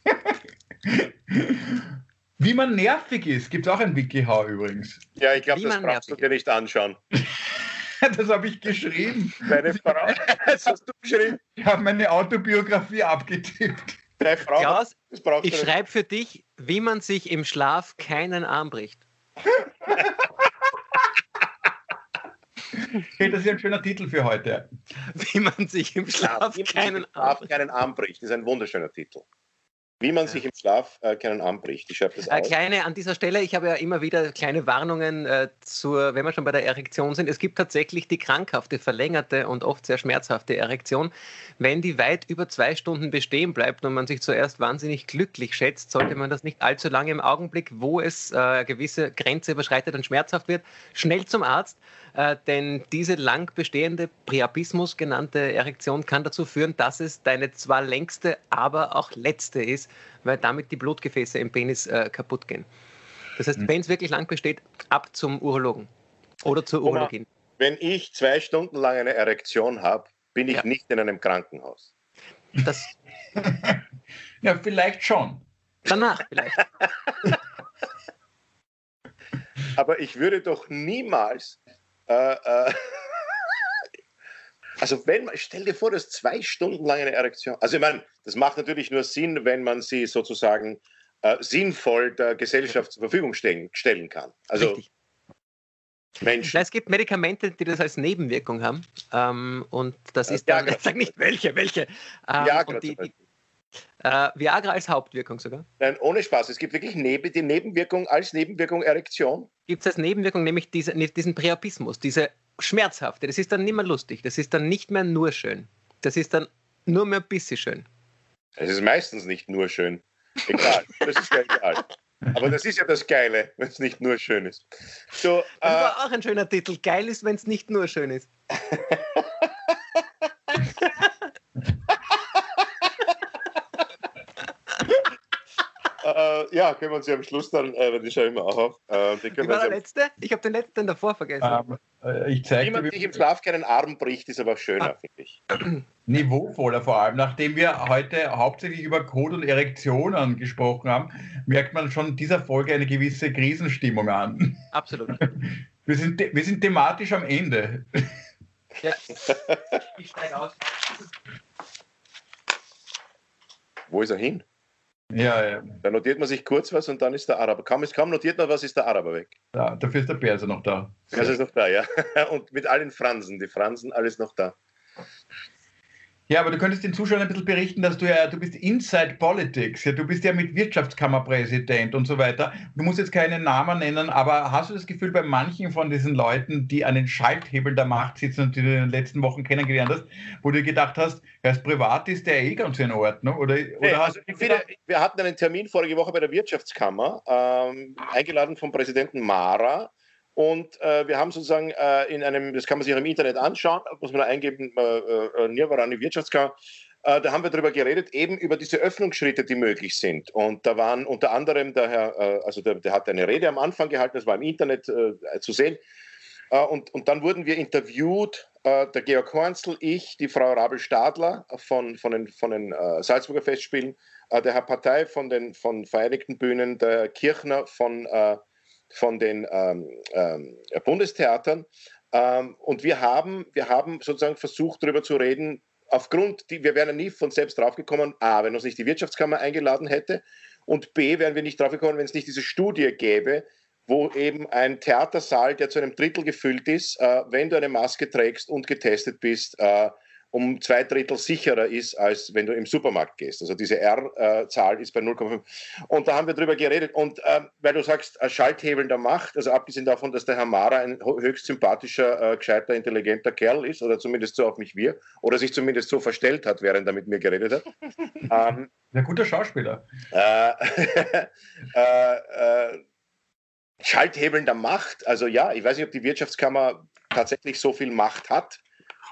[laughs] Wie man nervig ist, gibt es auch ein Wiki-How übrigens. Ja, ich glaube, das brauchst du dir nicht anschauen. [laughs] das habe ich geschrieben. Meine Frau, [laughs] das hast du geschrieben. Ich habe meine Autobiografie abgetippt. Frau, Klaus, ich schreibe für dich, wie man sich im Schlaf keinen Arm bricht. [laughs] Okay, das ist ein schöner Titel für heute. Wie man sich im Schlaf, ja, keinen, Arm keinen Arm bricht. Das ist ein wunderschöner Titel. Wie man sich im Schlaf äh, keinen Arm bricht. Ich schreibe das äh, Kleine, an dieser Stelle, ich habe ja immer wieder kleine Warnungen äh, zur, wenn wir schon bei der Erektion sind. Es gibt tatsächlich die krankhafte, verlängerte und oft sehr schmerzhafte Erektion. Wenn die weit über zwei Stunden bestehen bleibt und man sich zuerst wahnsinnig glücklich schätzt, sollte man das nicht allzu lange im Augenblick, wo es äh, eine gewisse Grenze überschreitet und schmerzhaft wird, schnell zum Arzt äh, denn diese lang bestehende Priapismus genannte Erektion kann dazu führen, dass es deine zwar längste, aber auch letzte ist, weil damit die Blutgefäße im Penis äh, kaputt gehen. Das heißt, mhm. wenn es wirklich lang besteht, ab zum Urologen oder zur Urologin. Wenn ich zwei Stunden lang eine Erektion habe, bin ich ja. nicht in einem Krankenhaus. Das [laughs] ja, vielleicht schon. Danach vielleicht. [laughs] Aber ich würde doch niemals äh, äh, [laughs] also wenn man, stell dir vor, dass zwei Stunden lang eine Erektion. Also ich meine, das macht natürlich nur Sinn, wenn man sie sozusagen äh, sinnvoll der Gesellschaft zur Verfügung stellen, stellen kann. Also Richtig. Menschen. Es gibt Medikamente, die das als Nebenwirkung haben. Ähm, und das ist dann, ich sage nicht welche, welche. Ähm, Viagra, die, die, äh, Viagra als Hauptwirkung sogar? Nein, ohne Spaß. Es gibt wirklich neben, die Nebenwirkung als Nebenwirkung Erektion. Gibt es als Nebenwirkung nämlich diese, diesen Priapismus, diese schmerzhafte. Das ist dann nicht mehr lustig. Das ist dann nicht mehr nur schön. Das ist dann nur mehr ein bisschen schön. Es ist meistens nicht nur schön. Egal. Das ist ja egal. Aber das ist ja das Geile, wenn es nicht nur schön ist. So, das äh, war auch ein schöner Titel. Geil ist, wenn es nicht nur schön ist. [laughs] äh, ja, können wir uns ja am Schluss dann, äh, wenn ich schaue immer auch auf. Äh, Wie war der letzte? Ich habe den letzten davor vergessen. Um, ähm, äh, ich zeige Wie man sich im Schlaf keinen Arm bricht, ist aber schöner, ah. finde ich. [clears throat] Niveauvoller vor allem. Nachdem wir heute hauptsächlich über Code und Erektionen gesprochen haben, merkt man schon dieser Folge eine gewisse Krisenstimmung an. [laughs] Absolut. Wir sind, wir sind thematisch am Ende. Ja. [laughs] Ich steige aus. Wo ist er hin? Ja, ja. Da notiert man sich kurz was und dann ist der Araber. Kaum, kaum notiert man was, ist der Araber weg. Ja, dafür ist der Perser noch da. Der Perser ist noch da, ja. [laughs] Und mit allen Fransen, die Fransen, alles noch da. Ja, aber du könntest den Zuschauern ein bisschen berichten, dass du ja, du bist Inside Politics, ja, du bist ja mit Wirtschaftskammerpräsident und so weiter. Du musst jetzt keinen Namen nennen, aber hast du das Gefühl, bei manchen von diesen Leuten, die an den Schalthebeln der Macht sitzen und die du in den letzten Wochen kennengelernt hast, wo du gedacht hast, als Privat ist der eh ganz in Ordnung? Oder, oder nee, also finde, wir hatten einen Termin vorige Woche bei der Wirtschaftskammer, ähm, eingeladen vom Präsidenten Mara und äh, wir haben sozusagen äh, in einem, das kann man sich auch im Internet anschauen, muss man da eingeben, äh, äh Nirvarani Wirtschaftskammer, äh, da haben wir darüber geredet, eben über diese Öffnungsschritte, die möglich sind. Und da waren unter anderem der Herr, äh, also der, der hat eine Rede am Anfang gehalten, das war im Internet äh, zu sehen. und, und dann wurden wir interviewt, der Georg Hornzl, ich, die Frau Rabel-Stadler von, von den, von den Salzburger Festspielen, der Herr Partei von den von Vereinigten Bühnen, der Kirchner von von den ähm, ähm, Bundestheatern. Ähm, und wir haben, wir haben sozusagen versucht, darüber zu reden, aufgrund, die, wir wären nie von selbst draufgekommen, A, wenn uns nicht die Wirtschaftskammer eingeladen hätte und B, wären wir nicht draufgekommen, wenn es nicht diese Studie gäbe, wo eben ein Theatersaal, der zu einem Drittel gefüllt ist, äh, wenn du eine Maske trägst und getestet bist, äh, um zwei Drittel sicherer ist, als wenn du im Supermarkt gehst. Also diese R-Zahl ist bei 0,5. Und da haben wir drüber geredet. Und äh, weil du sagst, Schalthebeln der Macht, also abgesehen davon, dass der Herr Mara ein höchst sympathischer, äh, gescheiter, intelligenter Kerl ist, oder zumindest so auf mich wir, oder sich zumindest so verstellt hat, während er mit mir geredet hat. [laughs] ähm, ein guter Schauspieler. Äh, [laughs] äh, äh, Schalthebeln der Macht, also ja, ich weiß nicht, ob die Wirtschaftskammer tatsächlich so viel Macht hat.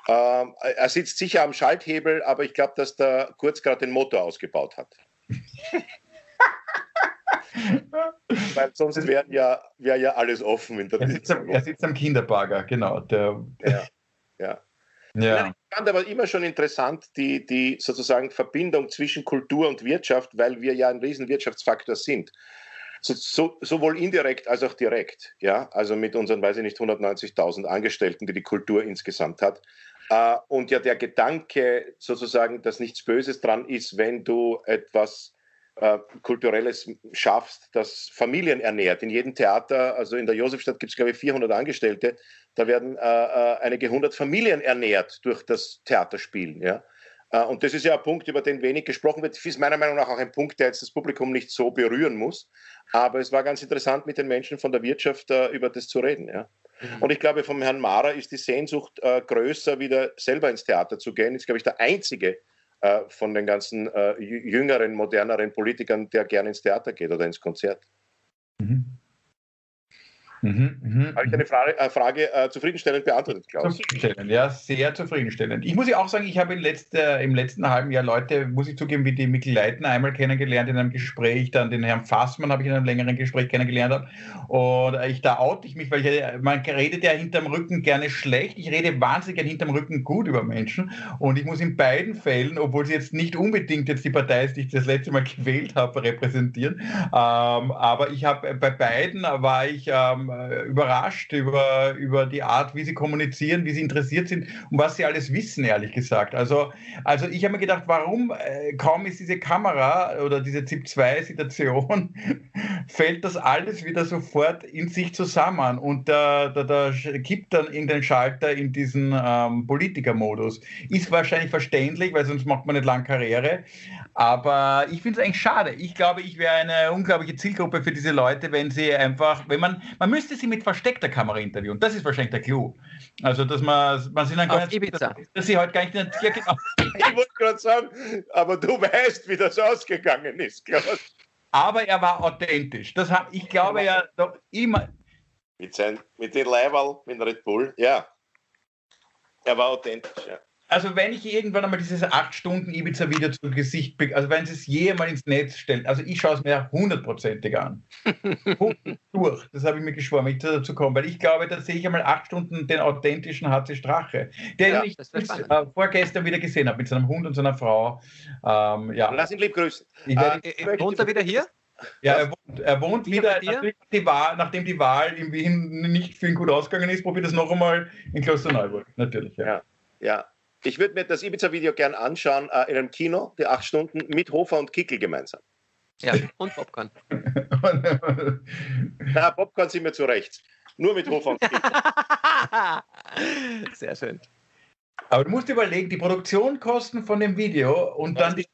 Ähm, er sitzt sicher am Schalthebel, aber ich glaube, dass der Kurz gerade den Motor ausgebaut hat. [laughs] Weil sonst wäre ja, wär ja alles offen. In der er, sitzt am, er sitzt am Kinderbagger, genau. Der, ja, ja. Ja. Ich fand aber immer schon interessant die, die sozusagen Verbindung zwischen Kultur und Wirtschaft, weil wir ja ein Riesenwirtschaftsfaktor sind. So, so, sowohl indirekt als auch direkt. Ja? Also mit unseren, weiß ich nicht, 190.000 Angestellten, die die Kultur insgesamt hat. Äh, und ja, der Gedanke sozusagen, dass nichts Böses dran ist, wenn du etwas äh, Kulturelles schaffst, das Familien ernährt. In jedem Theater, also in der Josefstadt gibt es, glaube ich, 400 Angestellte, da werden äh, einige hundert Familien ernährt durch das Theaterspielen. Ja? Und das ist ja ein Punkt, über den wenig gesprochen wird. Ist meiner Meinung nach auch ein Punkt, der jetzt das Publikum nicht so berühren muss. Aber es war ganz interessant, mit den Menschen von der Wirtschaft über das zu reden. Ja. Und ich glaube, vom Herrn Mara ist die Sehnsucht uh, größer, wieder selber ins Theater zu gehen. Ist, glaube ich, der einzige uh, von den ganzen jüngeren, moderneren Politikern, der gerne ins Theater geht oder ins Konzert. Mhm. Mhm, mh, Habe ich eine Frage, äh, Frage äh, zufriedenstellend beantwortet, Klaus? Zufriedenstellend, ja, sehr zufriedenstellend. Ich muss ja auch sagen, ich habe letzter, im letzten halben Jahr Leute, muss ich zugeben, wie die Mikkel Leitner einmal kennengelernt in einem Gespräch, dann den Herrn Fassmann habe ich in einem längeren Gespräch kennengelernt. Und ich, da oute ich mich, weil ich, man redet ja hinterm Rücken gerne schlecht. Ich rede wahnsinnig gern hinterm Rücken gut über Menschen. Und ich muss in beiden Fällen, obwohl sie jetzt nicht unbedingt jetzt die Partei ist, die ich das letzte Mal [laughs] gewählt habe, repräsentieren. Ähm, aber ich habe bei beiden war ich ähm, äh, überrascht über, über die Art, wie sie kommunizieren, wie sie interessiert sind und was sie alles wissen, ehrlich gesagt. Also, also ich habe mir gedacht, warum äh, kaum ist diese Kamera oder diese ZIP-2-Situation, [laughs] fällt das alles wieder sofort in sich zusammen und da, da, da kippt dann irgendein Schalter in diesen ähm, Politikermodus. Ist wahrscheinlich verständlich, weil sonst macht man nicht lang Karriere. Aber ich finde es eigentlich schade. Ich glaube, ich wäre eine unglaubliche Zielgruppe für diese Leute, wenn sie einfach, wenn man, man müsste sie mit versteckter Kamera interviewen. Das ist wahrscheinlich der Clou. Also, dass man, man sind dann gar nicht, Ibiza. Dass, dass sie halt gar nicht, ja, genau. [laughs] Ich wollte gerade sagen, aber du weißt, wie das ausgegangen ist, Klaus. Aber er war authentisch. Das hab, ich glaube ja doch immer. Mit, sein, mit den Leiberl, mit Red Bull, ja. Er war authentisch, ja also wenn ich irgendwann einmal dieses 8 Stunden Ibiza-Video zu Gesicht, also wenn sie es jemals ins Netz stellen, also ich schaue es mir hundertprozentig an. [laughs] durch, das habe ich mir geschworen, wenn ich dazu komme, weil ich glaube, da sehe ich einmal 8 Stunden den authentischen HC Strache, den ja, ich äh, vorgestern wieder gesehen habe mit seinem Hund und seiner Frau. Ähm, ja. Lass ihn lieb grüßen. Äh, äh, wohnt er wieder hier? Ja, er wohnt, er wohnt wieder, nachdem die, Wahl, nachdem die Wahl in Wien nicht für ihn gut ausgegangen ist, probiert es noch einmal in Klosterneuburg, natürlich. Ja, ja. ja. Ich würde mir das Ibiza-Video gern anschauen äh, in einem Kino, die acht Stunden, mit Hofer und Kickel gemeinsam. Ja, und Popcorn. [laughs] Na, Popcorn sind wir zu rechts. Nur mit Hofer und Kickel. [laughs] Sehr schön. Aber du musst überlegen, die Produktionskosten von dem Video und dann die,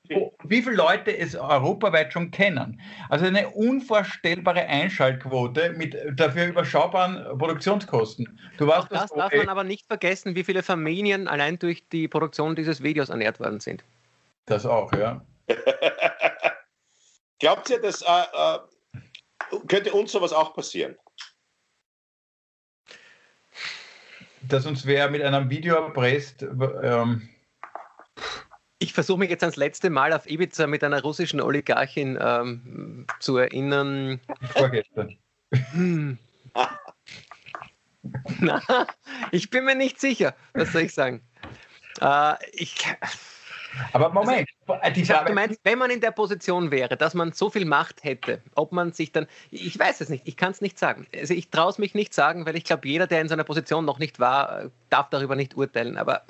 wie viele Leute es europaweit schon kennen. Also eine unvorstellbare Einschaltquote mit dafür überschaubaren Produktionskosten. Du weißt, das darf man aber nicht vergessen, wie viele Familien allein durch die Produktion dieses Videos ernährt worden sind. Das auch, ja. [laughs] Glaubt ihr, dass äh, äh, könnte uns sowas auch passieren? Dass uns wer mit einem Video erpresst. Ähm, ich versuche mich jetzt ans letzte Mal auf Ibiza mit einer russischen Oligarchin ähm, zu erinnern. Vorgestern. Hm. [laughs] Na, ich bin mir nicht sicher, was soll ich sagen. Äh, ich, aber Moment, also, ich du meinst, wenn man in der Position wäre, dass man so viel Macht hätte, ob man sich dann, ich weiß es nicht, ich kann es nicht sagen. Also ich traue es mich nicht sagen, weil ich glaube, jeder, der in seiner Position noch nicht war, darf darüber nicht urteilen. Aber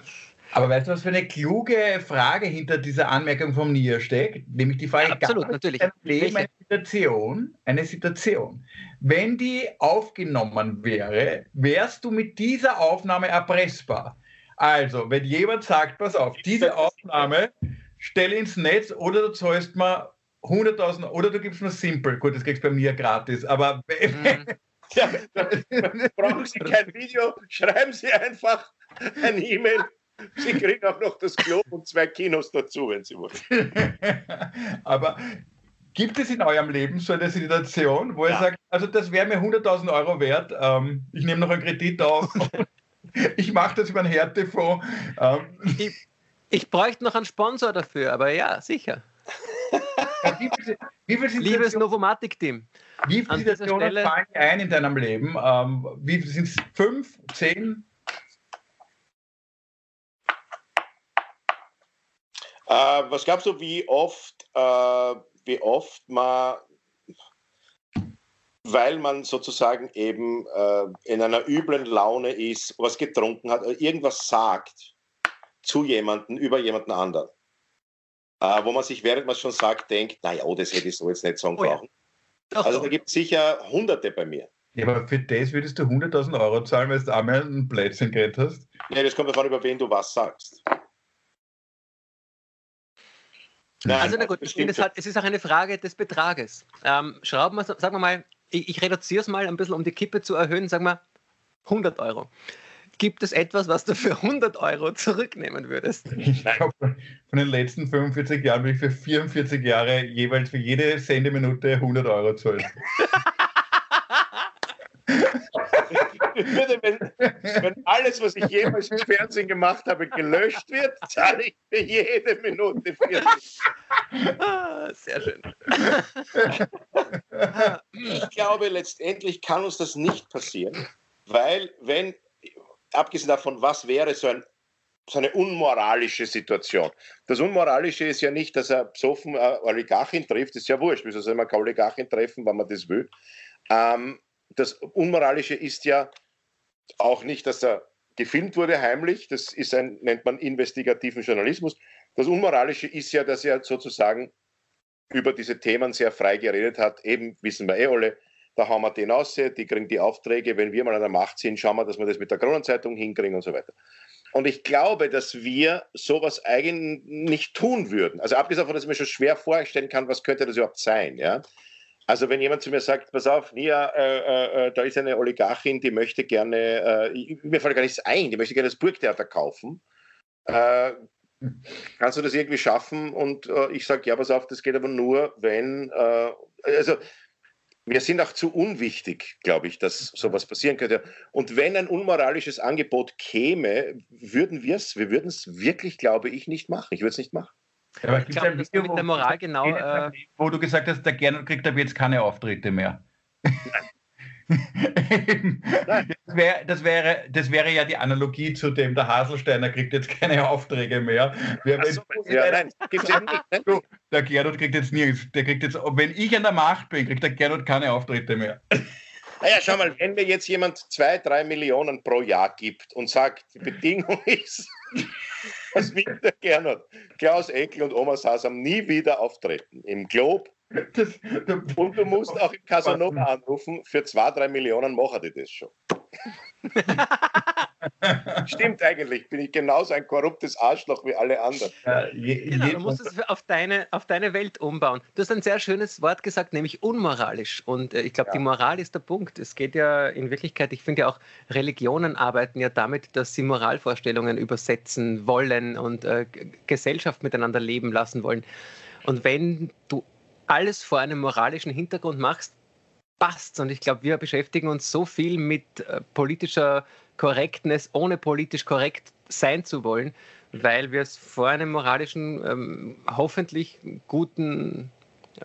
Aber weißt du, was für eine kluge Frage hinter dieser Anmerkung vom Nier steckt? Nämlich die Frage, absolut, natürlich. Eine Situation, eine Situation. Wenn die aufgenommen wäre, wärst du mit dieser Aufnahme erpressbar. Also, wenn jemand sagt, pass auf, diese Aufnahme stell ins Netz oder du zahlst mal 100.000 oder du gibst mir Simple. Gut, das kriegst du bei mir gratis, aber. [laughs] Mhm. Ja, [laughs] brauchen Sie kein [laughs] Video, schreiben Sie einfach ein E-Mail. Sie kriegen auch noch das Klo und zwei Kinos dazu, wenn Sie wollen. aber gibt es in eurem Leben so eine Situation, wo ja. ihr sagt, also das wäre mir 100.000 Euro wert, ähm, ich nehme noch einen Kredit auf, [laughs] ich mache das über einen Härtefonds. Ähm. Ich, ich bräuchte noch einen Sponsor dafür, aber ja, sicher. wie viel, wie viel Liebes Novomatic-Team. Wie viele Situationen Stelle... fallen ein in deinem Leben? Ähm, wie sind es? Fünf? Zehn? Äh, was glaubst du, wie oft, äh, wie oft man, weil man sozusagen eben äh, in einer üblen Laune ist, was getrunken hat, irgendwas sagt zu jemandem über jemanden anderen, äh, wo man sich, während man schon sagt, denkt, naja, oh, das hätte ich so jetzt nicht sagen brauchen. Oh ja. Also da gibt es sicher Hunderte bei mir. Ja, aber für das würdest du 100.000 Euro zahlen, weil du einmal einen Plätzchen geredet hast? Ja, das kommt davon, über wen du was sagst. Nein, also na gut, es, hat, es, ist auch eine Frage des Betrages. Ähm, schrauben wir, sagen wir mal, ich, ich reduziere es mal ein bisschen, um die Kippe zu erhöhen, sagen wir 100 Euro. Gibt es etwas, was du für 100 Euro zurücknehmen würdest? Ich glaube, von den letzten 45 Jahren bin ich für 44 Jahre jeweils für jede Sendeminute 100 Euro zahlen. [laughs] würde, wenn, wenn, alles, was ich jemals im Fernsehen gemacht habe, gelöscht wird, zahle ich für jede Minute 40. Ah, sehr schön. Ich glaube, letztendlich kann uns das nicht passieren, weil wenn abgesehen davon, was wäre so, ein, so eine unmoralische Situation? Das Unmoralische ist ja nicht, dass er besoffen äh, Oligarchin trifft, ist ja wurscht. Wieso soll man keine Oligarchin treffen, wenn man das will? Ähm, das Unmoralische ist ja auch nicht, dass er gefilmt wurde heimlich. Das ist ein, nennt man investigativen Journalismus. Das Unmoralische ist ja, dass er sozusagen über diese Themen sehr frei geredet hat. Eben, wissen wir eh alle, da haben wir den aus, die kriegen die Aufträge, wenn wir mal an der Macht sind, schauen wir, dass wir das mit der Kronenzeitung hinkriegen und so weiter. Und ich glaube, dass wir sowas eigentlich nicht tun würden. Also abgesehen davon, dass ich mir schon schwer vorstellen kann, was könnte das überhaupt sein, ja. Also wenn jemand zu mir sagt, pass auf, Nia, äh, äh, äh da ist eine Oligarchin, die möchte gerne, äh, mir fällt gar nichts ein, die möchte gerne das Burgtheater kaufen. Äh, kannst du das irgendwie schaffen? Und äh, ich sage, ja, pass auf, das geht aber nur, wenn, also wir sind auch zu unwichtig, glaube ich, dass sowas passieren könnte. Und wenn ein unmoralisches Angebot käme, würden wir es, wir würden es wirklich, glaube ich, nicht machen. Ich würde es nicht machen. Ja, aber ich glaube, das mit der Moral genau. Äh, wo du gesagt hast, der Gernot kriegt aber jetzt keine Auftritte mehr. [laughs] das, wär, das, wäre, das wäre ja die Analogie zu dem, der Haselsteiner kriegt jetzt keine Aufträge mehr. Wer, so, ja, nein. Ne? [laughs] der Gernot kriegt jetzt nichts. Der kriegt jetzt, wenn ich an der Macht bin, kriegt der Gernot keine Auftritte mehr. [laughs] Naja, schau mal, wenn mir jetzt jemand zwei, drei Millionen pro Jahr gibt und sagt, die Bedingung ist, dass Winter Gernot, Klaus Eckel und Oma Sasam nie wieder auftreten. Im Globe das, und du musst auch im Casanova anrufen, für zwei, drei Millionen machen die das schon. [laughs] [laughs] Stimmt eigentlich, bin ich genauso ein korruptes Arschloch wie alle anderen. Ja, je, genau, du musst es auf deine, auf deine Welt umbauen. Du hast ein sehr schönes Wort gesagt, nämlich unmoralisch. Und äh, ich glaube, ja. die Moral ist der Punkt. Es geht ja in Wirklichkeit, ich finde ja auch, Religionen arbeiten ja damit, dass sie Moralvorstellungen übersetzen wollen und äh, Gesellschaft miteinander leben lassen wollen. Und wenn du alles vor einem moralischen Hintergrund machst, passt. Und ich glaube, wir beschäftigen uns so viel mit äh, politischer Korrektness, ohne politisch korrekt sein zu wollen, weil wir es vor einem moralischen, ähm, hoffentlich guten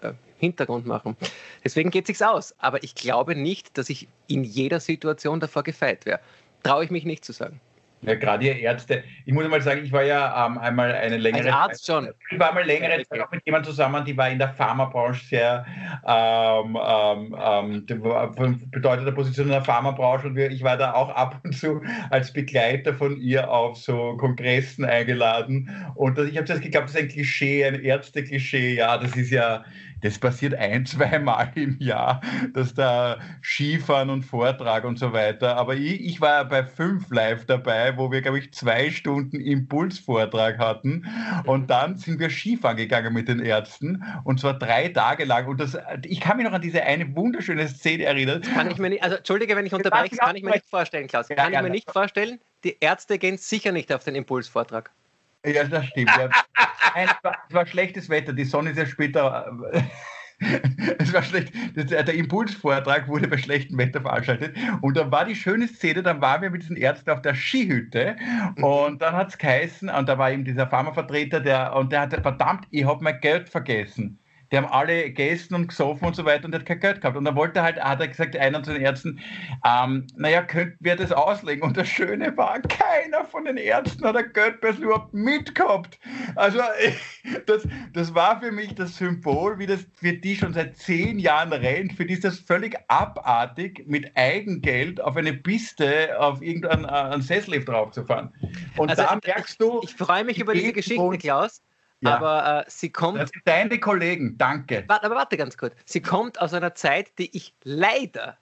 äh, Hintergrund machen. Deswegen geht es sich aus. Aber ich glaube nicht, dass ich in jeder Situation davor gefeit wäre. Traue ich mich nicht zu sagen. Ja, gerade ihr Ärzte. Ich muss mal sagen, ich war ja ähm, einmal eine längere Als Arzt Zeit, schon. Ich war mal längere Zeit auch mit jemandem zusammen, die war in der Pharmabranche sehr ähm, ähm, ähm von bedeutender Position in der Pharmabranche und wir, ich war da auch ab und zu als Begleiter von ihr auf so Kongressen eingeladen. Und das, ich habe das geglaubt, das ist ein Klischee, ein Ärzte-Klischee. Ja, das ist ja das passiert ein, [laughs] zwei Mal im Jahr, dass da Skifahren und Vortrag und so weiter. Aber ich, ich war bei fünf live dabei, wo wir, glaube ich, zwei Stunden Impulsvortrag hatten. Und dann sind wir Skifahren gegangen mit den Ärzten. Und zwar drei Tage lang. Und das, ich kann mich noch an diese eine wunderschöne Szene erinnern. Kann ich mir nicht, also entschuldige, wenn ich unterbreche, kann ich mir nicht vorstellen, Klaus. Kann ich mir nicht vorstellen. Die Ärzte gehen sicher nicht auf den Impulsvortrag. Ja, das stimmt. Ja. Nein, es, war, es war schlechtes Wetter. Die Sonne ist ja später. [laughs] es war schlecht. Der Impulsvortrag wurde bei schlechtem Wetter veranstaltet. Und dann war die schöne Szene, dann waren wir mit diesen Ärzten auf der Skihütte mhm. und dann hat es geheißen, und da war eben dieser Pharmavertreter, der, und der hat verdammt, ich habe mein Geld vergessen die haben alle gegessen und gesoffen und so weiter und der hat kein Geld gehabt. Und dann wollte halt, hat er gesagt, einer zu den Ärzten, ähm, naja, könnten wir das auslegen? Und das Schöne war, keiner von den Ärzten hat ein Geldbörsel überhaupt mitgehabt. Also [laughs] das, das war für mich das Symbol, wie das für die schon seit zehn Jahren rennt. Für die ist das völlig abartig, mit Eigengeld auf eine Piste, auf irgendeinen Sesslift draufzufahren. Und also, da merkst du... Ich, ich freue mich über diese Geschichte, Klaus. Ja. Aber äh, sie kommt. Das sind deine Kollegen, danke. Warte, aber warte ganz kurz. Sie kommt aus einer Zeit, die ich leider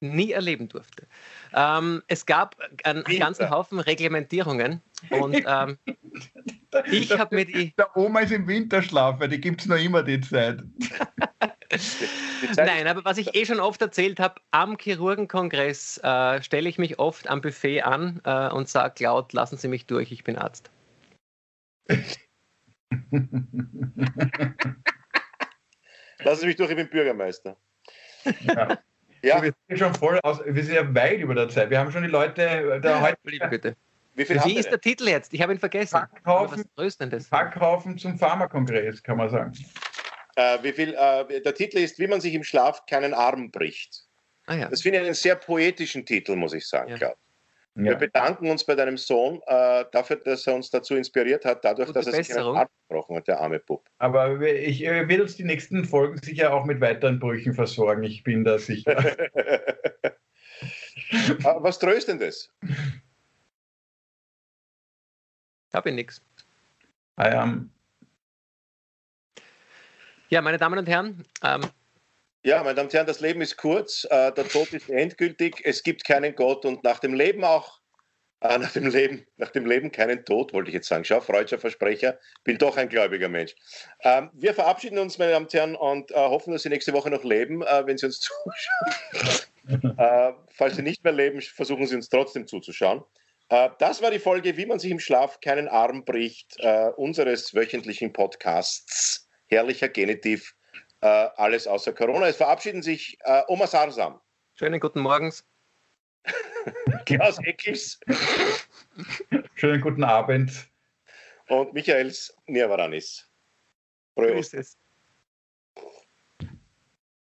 nie erleben durfte. Ähm, es gab einen Winter. ganzen Haufen Reglementierungen und ähm, [laughs] ich habe mir die. Der Oma ist im Winterschlaf, weil die gibt es noch immer die Zeit. [laughs] Nein, aber was ich eh schon oft erzählt habe, am Chirurgenkongress äh, stelle ich mich oft am Buffet an äh, und sage laut, lassen Sie mich durch, ich bin Arzt. Lassen Sie mich durch, ich bin Bürgermeister. Ja. ja. Wir sind schon voll aus, wir sind ja weit über der Zeit. Wir haben schon die Leute da heute. Bitte. Wie, Wie ist der Titel jetzt? Ich habe ihn vergessen. Packhaufen, Packhaufen zum Pharmakongress, kann man sagen. Äh, wie viel, äh, der Titel ist, wie man sich im Schlaf keinen Arm bricht. Ah, ja. Das finde ich einen sehr poetischen Titel, muss ich sagen, ja. Ja. Wir bedanken uns bei deinem Sohn äh, dafür, dass er uns dazu inspiriert hat, dadurch, Gute dass er sich einen Arm gebrochen hat, der arme Bub. Aber ich äh, werde uns die nächsten Folgen sicher auch mit weiteren Brüchen versorgen, ich bin da sicher. [laughs] Was Tröstendes? Habe ich nichts. Um. Ja, meine Damen und Herren, ähm, ja, meine Damen und Herren, das Leben ist kurz, äh, der Tod ist endgültig, es gibt keinen Gott und nach dem Leben auch, äh, nach dem Leben, nach dem Leben keinen Tod, wollte ich jetzt sagen. Schau, freudscher Versprecher, bin doch ein gläubiger Mensch. Ähm, wir verabschieden uns, meine Damen und Herren, und äh, hoffen, dass Sie nächste Woche noch leben, äh, wenn Sie uns [laughs] zuschauen. Falls Sie nicht mehr leben, versuchen Sie uns trotzdem zuzuschauen. Das war die Folge, wie man sich im Schlaf keinen Arm bricht, unseres wöchentlichen Podcasts. Herrlicher Genitiv äh, alles außer Corona. Es verabschieden sich äh, Oma Sarsam. Schönen guten Morgens. [laughs] Klaus Eckis. Schönen guten Abend. Und Michaels Nirvaranis. Prost.